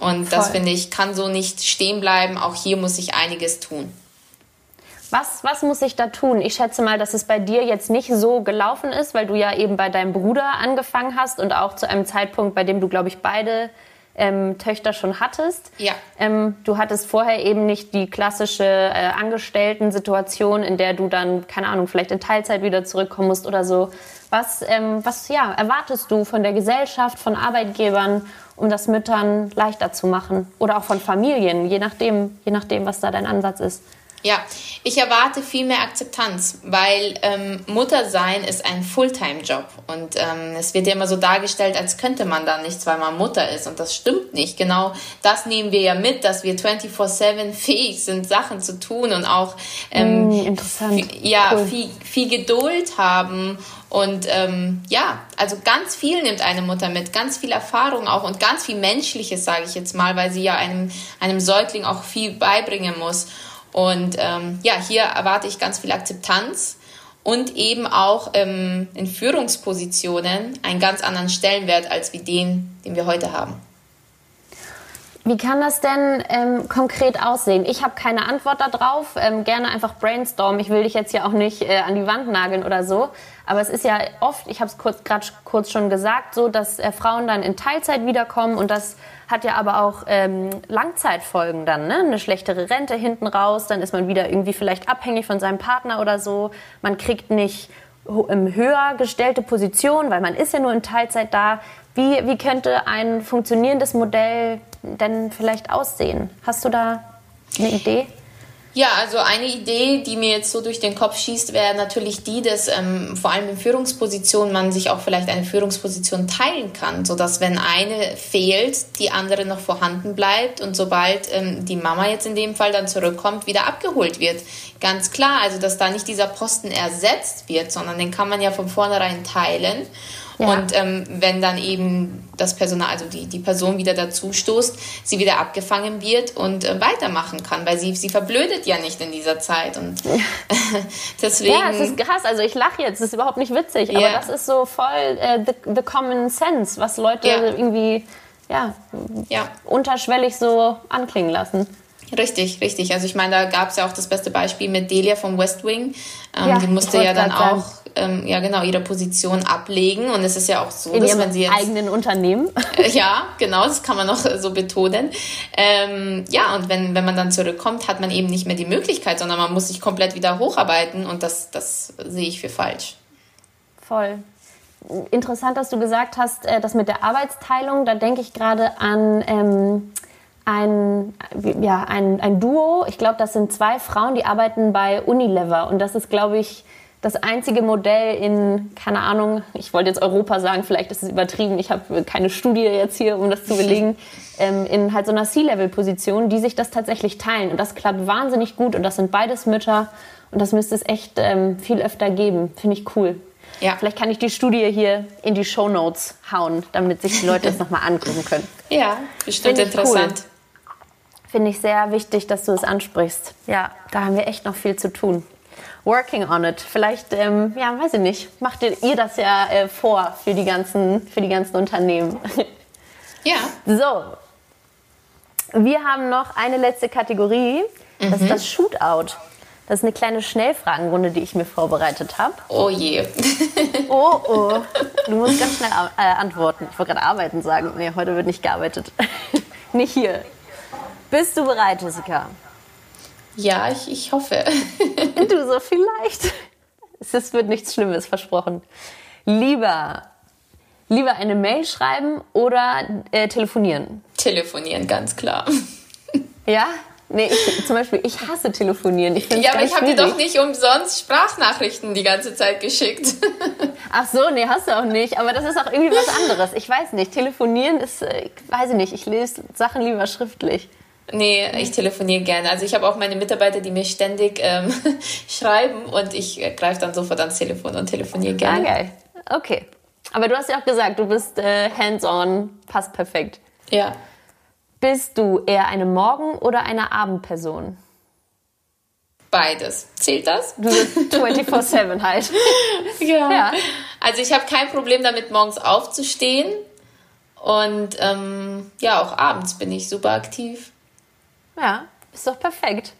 Und Voll. das finde ich kann so nicht stehen bleiben. Auch hier muss sich einiges tun. Was, was muss ich da tun? Ich schätze mal, dass es bei dir jetzt nicht so gelaufen ist, weil du ja eben bei deinem Bruder angefangen hast und auch zu einem Zeitpunkt, bei dem du, glaube ich, beide ähm, Töchter schon hattest. Ja. Ähm, du hattest vorher eben nicht die klassische äh, Angestellten-Situation, in der du dann, keine Ahnung, vielleicht in Teilzeit wieder zurückkommen musst oder so. Was, ähm, was ja, erwartest du von der Gesellschaft, von Arbeitgebern, um das Müttern leichter zu machen? Oder auch von Familien, je nachdem, je nachdem was da dein Ansatz ist? Ja, ich erwarte viel mehr Akzeptanz, weil ähm, Muttersein ist ein Fulltime-Job und ähm, es wird ja immer so dargestellt, als könnte man dann nichts, weil man Mutter ist und das stimmt nicht. Genau das nehmen wir ja mit, dass wir 24/7 fähig sind, Sachen zu tun und auch ähm, mm, ja cool. viel, viel Geduld haben und ähm, ja, also ganz viel nimmt eine Mutter mit, ganz viel Erfahrung auch und ganz viel Menschliches, sage ich jetzt mal, weil sie ja einem, einem Säugling auch viel beibringen muss. Und ähm, ja, hier erwarte ich ganz viel Akzeptanz und eben auch ähm, in Führungspositionen einen ganz anderen Stellenwert als wie den, den wir heute haben. Wie kann das denn ähm, konkret aussehen? Ich habe keine Antwort darauf. Ähm, gerne einfach brainstormen. Ich will dich jetzt ja auch nicht äh, an die Wand nageln oder so. Aber es ist ja oft, ich habe es kurz, gerade kurz schon gesagt, so, dass äh, Frauen dann in Teilzeit wiederkommen und das hat ja aber auch ähm, Langzeitfolgen dann, ne? Eine schlechtere Rente hinten raus, dann ist man wieder irgendwie vielleicht abhängig von seinem Partner oder so. Man kriegt nicht höher gestellte Position, weil man ist ja nur in Teilzeit da. Wie, wie könnte ein funktionierendes Modell denn vielleicht aussehen? Hast du da eine Idee? Ja, also eine Idee, die mir jetzt so durch den Kopf schießt, wäre natürlich die, dass ähm, vor allem in Führungspositionen man sich auch vielleicht eine Führungsposition teilen kann, sodass wenn eine fehlt, die andere noch vorhanden bleibt und sobald ähm, die Mama jetzt in dem Fall dann zurückkommt, wieder abgeholt wird. Ganz klar, also dass da nicht dieser Posten ersetzt wird, sondern den kann man ja von vornherein teilen. Ja. Und ähm, wenn dann eben das Personal, also die, die Person wieder dazu stoßt, sie wieder abgefangen wird und äh, weitermachen kann, weil sie, sie verblödet ja nicht in dieser Zeit. Und [LAUGHS] deswegen. Ja, es ist krass. Also ich lache jetzt, es ist überhaupt nicht witzig, ja. aber das ist so voll äh, the, the common sense, was Leute ja. irgendwie ja, ja. unterschwellig so anklingen lassen. Richtig, richtig. Also ich meine, da gab es ja auch das beste Beispiel mit Delia vom West Wing. Ähm, ja, die musste ja dann auch ähm, ja genau ihre Position ablegen und es ist ja auch so, In dass wenn sie jetzt eigenen Unternehmen äh, ja genau, das kann man noch so betonen. Ähm, ja und wenn wenn man dann zurückkommt, hat man eben nicht mehr die Möglichkeit, sondern man muss sich komplett wieder hocharbeiten und das das sehe ich für falsch. Voll. Interessant, dass du gesagt hast, äh, das mit der Arbeitsteilung. Da denke ich gerade an ähm, ein, ja, ein, ein Duo. Ich glaube, das sind zwei Frauen, die arbeiten bei Unilever. Und das ist, glaube ich, das einzige Modell in, keine Ahnung, ich wollte jetzt Europa sagen, vielleicht ist es übertrieben, ich habe keine Studie jetzt hier, um das zu belegen, [LAUGHS] ähm, in halt so einer C-Level-Position, die sich das tatsächlich teilen. Und das klappt wahnsinnig gut und das sind beides Mütter und das müsste es echt ähm, viel öfter geben. Finde ich cool. Ja. Vielleicht kann ich die Studie hier in die Show Notes hauen, damit sich die Leute [LAUGHS] das nochmal angucken können. Ja, bestimmt interessant. Cool. Finde ich sehr wichtig, dass du es ansprichst. Ja, da haben wir echt noch viel zu tun. Working on it. Vielleicht, ähm, ja, weiß ich nicht, macht ihr, ihr das ja äh, vor für die, ganzen, für die ganzen Unternehmen. [LAUGHS] Ja. So. Wir haben noch eine letzte Kategorie. Das mhm. ist das Shootout. Das ist eine kleine Schnellfragenrunde, die ich mir vorbereitet habe. Oh je. [LAUGHS] oh, oh. Du musst ganz schnell äh, antworten. Ich wollte gerade arbeiten sagen. Nee, heute wird nicht gearbeitet. [LAUGHS] nicht hier. Bist du bereit, Jessica? Ja, ich, ich hoffe. [LAUGHS] du so vielleicht. Es wird nichts Schlimmes versprochen. Lieber Lieber eine Mail schreiben oder äh, telefonieren? Telefonieren, ganz klar. Ja? Nee, ich, zum Beispiel, ich hasse telefonieren. Ich ja, aber ich habe dir doch nicht umsonst Sprachnachrichten die ganze Zeit geschickt. [LAUGHS] Ach so, nee, hast du auch nicht. Aber das ist auch irgendwie was anderes. Ich weiß nicht. Telefonieren ist, äh, ich weiß ich nicht, ich lese Sachen lieber schriftlich. Nee, ich telefoniere gerne. Also ich habe auch meine Mitarbeiter, die mir ständig ähm, [LAUGHS] schreiben und ich äh, greife dann sofort ans Telefon und telefoniere gerne. Ah, geil. Okay. Aber du hast ja auch gesagt, du bist äh, hands-on, passt perfekt. Ja. Bist du eher eine Morgen- oder eine Abendperson? Beides. Zählt das? 24-7 [LAUGHS] halt. Ja. ja. Also ich habe kein Problem damit, morgens aufzustehen. Und ähm, ja, auch abends bin ich super aktiv. Ja, ist doch perfekt.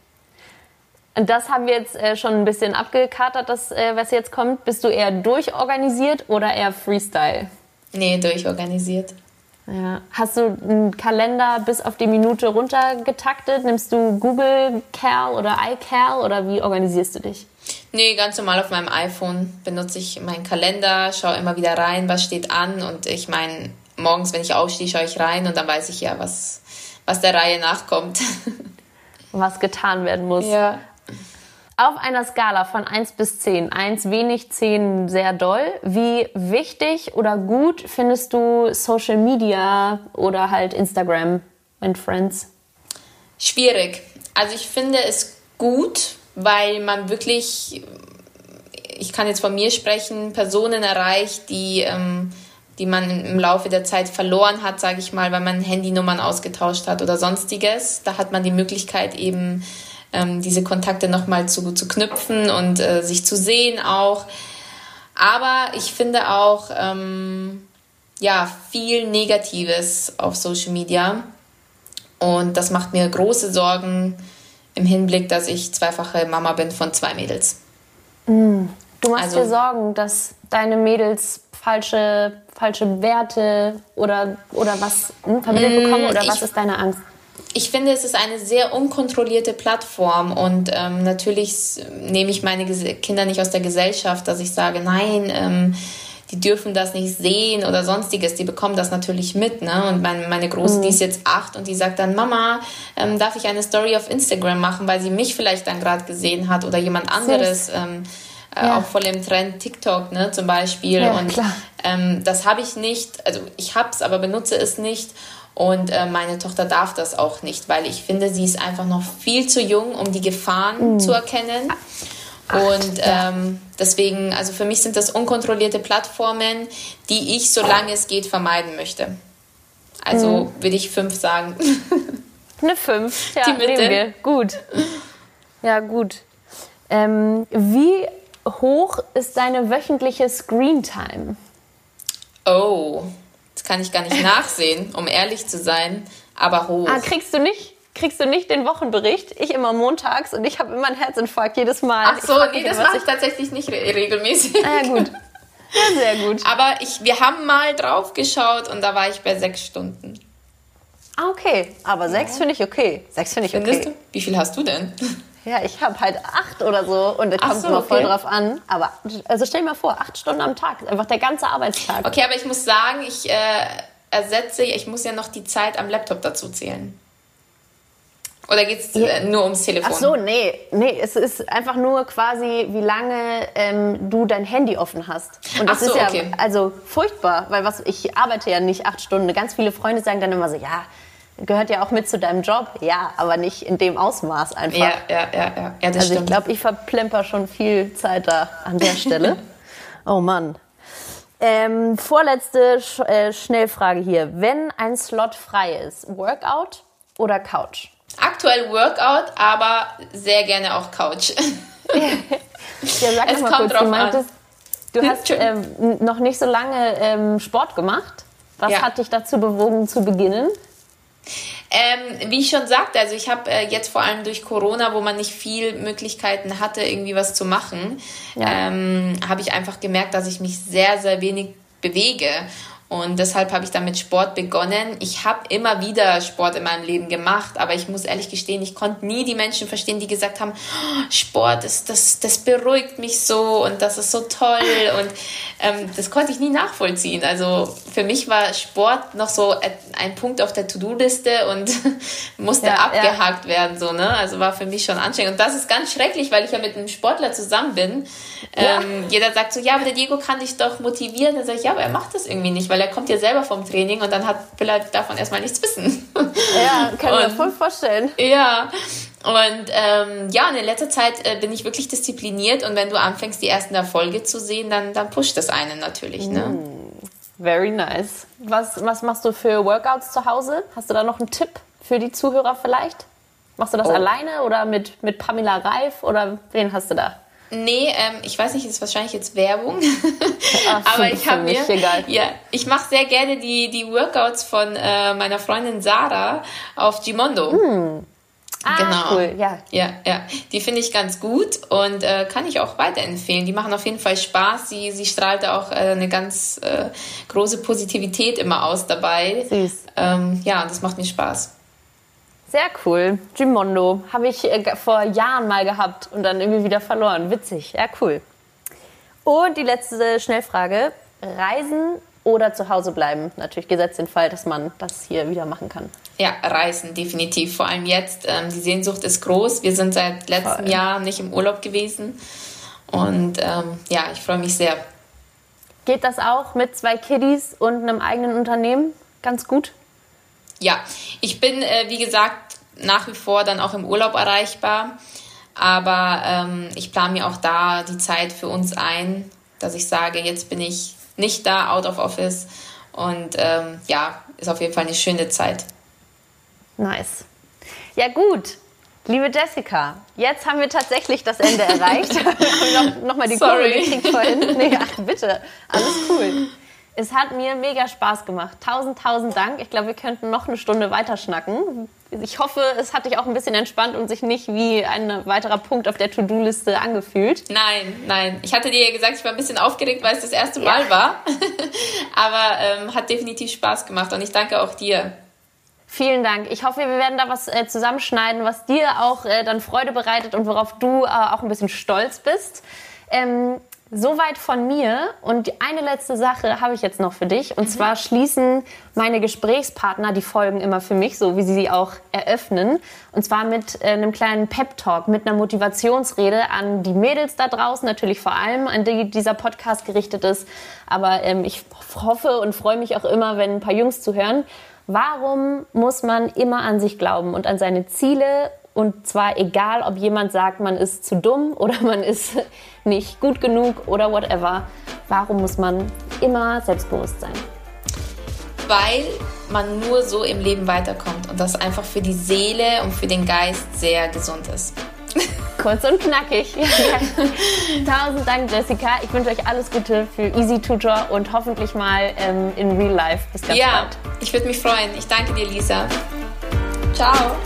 Und das haben wir jetzt äh, schon ein bisschen abgekatert, das, äh, was jetzt kommt. Bist du eher durchorganisiert oder eher Freestyle? Nee, durchorganisiert. Ja. Hast du einen Kalender bis auf die Minute runtergetaktet? Nimmst du Google Cal oder iCal oder wie organisierst du dich? Nee, ganz normal auf meinem iPhone benutze ich meinen Kalender, schaue immer wieder rein, was steht an und ich meine, morgens, wenn ich aufstehe, schaue ich rein und dann weiß ich ja, was, was der Reihe nachkommt. [LAUGHS] was getan werden muss. Ja. Auf einer Skala von 1 bis 10, 1 wenig, 10 sehr doll, wie wichtig oder gut findest du Social Media oder halt Instagram and Friends? Schwierig. Also ich finde es gut, weil man wirklich, ich kann jetzt von mir sprechen, Personen erreicht, die, ähm, die man im Laufe der Zeit verloren hat, sage ich mal, weil man Handynummern ausgetauscht hat oder sonstiges. Da hat man die Möglichkeit eben ähm, diese Kontakte nochmal zu, zu knüpfen und äh, sich zu sehen auch. Aber ich finde auch ähm, ja, viel Negatives auf Social Media. Und das macht mir große Sorgen im Hinblick, dass ich zweifache Mama bin von zwei Mädels. Mm. Du machst also, dir Sorgen, dass deine Mädels falsche, falsche Werte oder, oder was hm, vermittelt mm, bekommen? Oder was ist deine Angst? ich finde, es ist eine sehr unkontrollierte Plattform und ähm, natürlich nehme ich meine Kinder nicht aus der Gesellschaft, dass ich sage, nein, ähm, die dürfen das nicht sehen oder sonstiges. Die bekommen das natürlich mit. Ne? Und mein, meine Große, mhm. die ist jetzt acht und die sagt dann, Mama, ähm, darf ich eine Story auf Instagram machen, weil sie mich vielleicht dann gerade gesehen hat oder jemand anderes. Ähm, äh, ja. auch voll im Trend TikTok, ne, zum Beispiel. Ja, und ähm, das habe ich nicht, also ich habe es, aber benutze es nicht. Und äh, meine Tochter darf das auch nicht, weil ich finde, sie ist einfach noch viel zu jung, um die Gefahren mhm. zu erkennen. Und ähm, deswegen, also für mich sind das unkontrollierte Plattformen, die ich, solange es geht, vermeiden möchte. Also mhm. würde ich fünf sagen. [LAUGHS] Eine fünf, ja, die Mitte. Gut. Ja, gut. Ähm, wie hoch ist deine wöchentliche Screen Time? Oh, das kann ich gar nicht [LAUGHS] nachsehen, um ehrlich zu sein, aber hoch. Ah, kriegst du nicht? Kriegst du nicht den Wochenbericht? Ich immer montags und ich habe immer einen Herzinfarkt jedes Mal. Ach so, nee, das mache ich tatsächlich nicht re regelmäßig. Ah, ja, gut. Ja, sehr gut. [LAUGHS] Aber ich, wir haben mal drauf geschaut und da war ich bei sechs Stunden. Ah, okay. Aber sechs ja. finde ich okay. Sechs finde ich okay. Findest du? Wie viel hast du denn? Ja, ich habe halt acht oder so und da kommt so, immer okay. voll drauf an. Aber also stell dir mal vor, acht Stunden am Tag, einfach der ganze Arbeitstag. Okay, aber ich muss sagen, ich äh, ersetze, ich muss ja noch die Zeit am Laptop dazu zählen. Oder geht es äh, nur ums Telefon? Ach so, nee, nee, es ist einfach nur quasi, wie lange ähm, du dein Handy offen hast. Und das Ach so, ist ja okay. also furchtbar, weil was ich arbeite ja nicht acht Stunden. Ganz viele Freunde sagen dann immer so, ja, gehört ja auch mit zu deinem Job, ja, aber nicht in dem Ausmaß einfach. Ja, ja, ja, ja. ja das also ich glaube, ich verplemper schon viel Zeit da an der Stelle. [LAUGHS] oh Mann. Ähm, vorletzte Sch äh, Schnellfrage hier. Wenn ein Slot frei ist, Workout oder Couch? Aktuell Workout, aber sehr gerne auch Couch. [LAUGHS] [LAUGHS] ja, sag es mal kurz, du meintest, du hast ähm, noch nicht so lange ähm, Sport gemacht. Was ja. hat dich dazu bewogen zu beginnen? Ähm, wie ich schon sagte, also ich habe äh, jetzt vor allem durch Corona, wo man nicht viel Möglichkeiten hatte, irgendwie was zu machen, ja. ähm, habe ich einfach gemerkt, dass ich mich sehr, sehr wenig bewege. Und deshalb habe ich dann mit Sport begonnen. Ich habe immer wieder Sport in meinem Leben gemacht, aber ich muss ehrlich gestehen, ich konnte nie die Menschen verstehen, die gesagt haben, oh, Sport, das, das, das beruhigt mich so und das ist so toll. [LAUGHS] Und ähm, das konnte ich nie nachvollziehen. Also für mich war Sport noch so ein Punkt auf der To-Do-Liste und [LAUGHS] musste ja, abgehakt ja. werden. So, ne? Also war für mich schon anstrengend. Und das ist ganz schrecklich, weil ich ja mit einem Sportler zusammen bin. Ja. Ähm, jeder sagt so, ja, aber der Diego kann dich doch motivieren. Dann sage ich, ja, aber er macht das irgendwie nicht, weil er kommt ja selber vom Training und dann hat, will er davon erstmal nichts wissen. Ja, kann ich mir voll vorstellen. Ja, und ähm, ja, und in letzter Zeit äh, bin ich wirklich diszipliniert und wenn du anfängst, die ersten Erfolge zu sehen, dann, dann pusht das einen natürlich. Ne? Mm, very nice. Was, was machst du für Workouts zu Hause? Hast du da noch einen Tipp für die Zuhörer vielleicht? Machst du das oh. alleine oder mit, mit Pamela Reif oder wen hast du da? Nee, ähm, ich weiß nicht, ist wahrscheinlich jetzt Werbung. Ach, [LAUGHS] Aber ich habe mir, ja, ich mache sehr gerne die, die Workouts von äh, meiner Freundin Sarah auf Gimondo. Hm. Ah, genau. cool, ja. Ja, ja. Die finde ich ganz gut und äh, kann ich auch weiterempfehlen. Die machen auf jeden Fall Spaß. Sie, sie strahlt auch äh, eine ganz äh, große Positivität immer aus dabei. Süß. Ähm, ja, das macht mir Spaß. Sehr cool. Gimondo habe ich äh, vor Jahren mal gehabt und dann irgendwie wieder verloren. Witzig. Ja, cool. Und die letzte Schnellfrage. Reisen oder zu Hause bleiben? Natürlich gesetzt den Fall, dass man das hier wieder machen kann. Ja, reisen, definitiv. Vor allem jetzt. Ähm, die Sehnsucht ist groß. Wir sind seit letztem. Jahr nicht im Urlaub gewesen. Und ähm, ja, ich freue mich sehr. Geht das auch mit zwei Kiddies und einem eigenen Unternehmen ganz gut? Ja, ich bin, äh, wie gesagt, nach wie vor dann auch im Urlaub erreichbar. Aber ähm, ich plane mir auch da die Zeit für uns ein, dass ich sage, jetzt bin ich nicht da, out of office. Und ähm, ja, ist auf jeden Fall eine schöne Zeit. Nice. Ja, gut. Liebe Jessica, jetzt haben wir tatsächlich das Ende erreicht. [LAUGHS] wir haben noch, noch mal die Sorry. Kurve gekriegt vorhin. Nee, ach, bitte. Alles cool. Es hat mir mega Spaß gemacht. Tausend, tausend Dank. Ich glaube, wir könnten noch eine Stunde weiter schnacken. Ich hoffe, es hat dich auch ein bisschen entspannt und sich nicht wie ein weiterer Punkt auf der To-Do-Liste angefühlt. Nein, nein. Ich hatte dir ja gesagt, ich war ein bisschen aufgeregt, weil es das erste Mal ja. war. [LAUGHS] Aber ähm, hat definitiv Spaß gemacht und ich danke auch dir. Vielen Dank. Ich hoffe, wir werden da was äh, zusammenschneiden, was dir auch äh, dann Freude bereitet und worauf du äh, auch ein bisschen stolz bist. Ähm, Soweit von mir. Und eine letzte Sache habe ich jetzt noch für dich. Und mhm. zwar schließen meine Gesprächspartner die Folgen immer für mich, so wie sie sie auch eröffnen. Und zwar mit äh, einem kleinen Pep-Talk, mit einer Motivationsrede an die Mädels da draußen, natürlich vor allem, an die dieser Podcast gerichtet ist. Aber ähm, ich hoffe und freue mich auch immer, wenn ein paar Jungs zuhören. Warum muss man immer an sich glauben und an seine Ziele und zwar egal, ob jemand sagt, man ist zu dumm [LAUGHS] oder man ist nicht gut genug oder whatever. Warum muss man immer selbstbewusst sein? Weil man nur so im Leben weiterkommt und das einfach für die Seele und für den Geist sehr gesund ist. [LAUGHS] Kurz und knackig. [LAUGHS] Tausend Dank, Jessica. Ich wünsche euch alles Gute für Easy Tutor und hoffentlich mal ähm, in Real Life. Bis ganz ja, bald. Ja, ich würde mich freuen. Ich danke dir, Lisa. Ciao.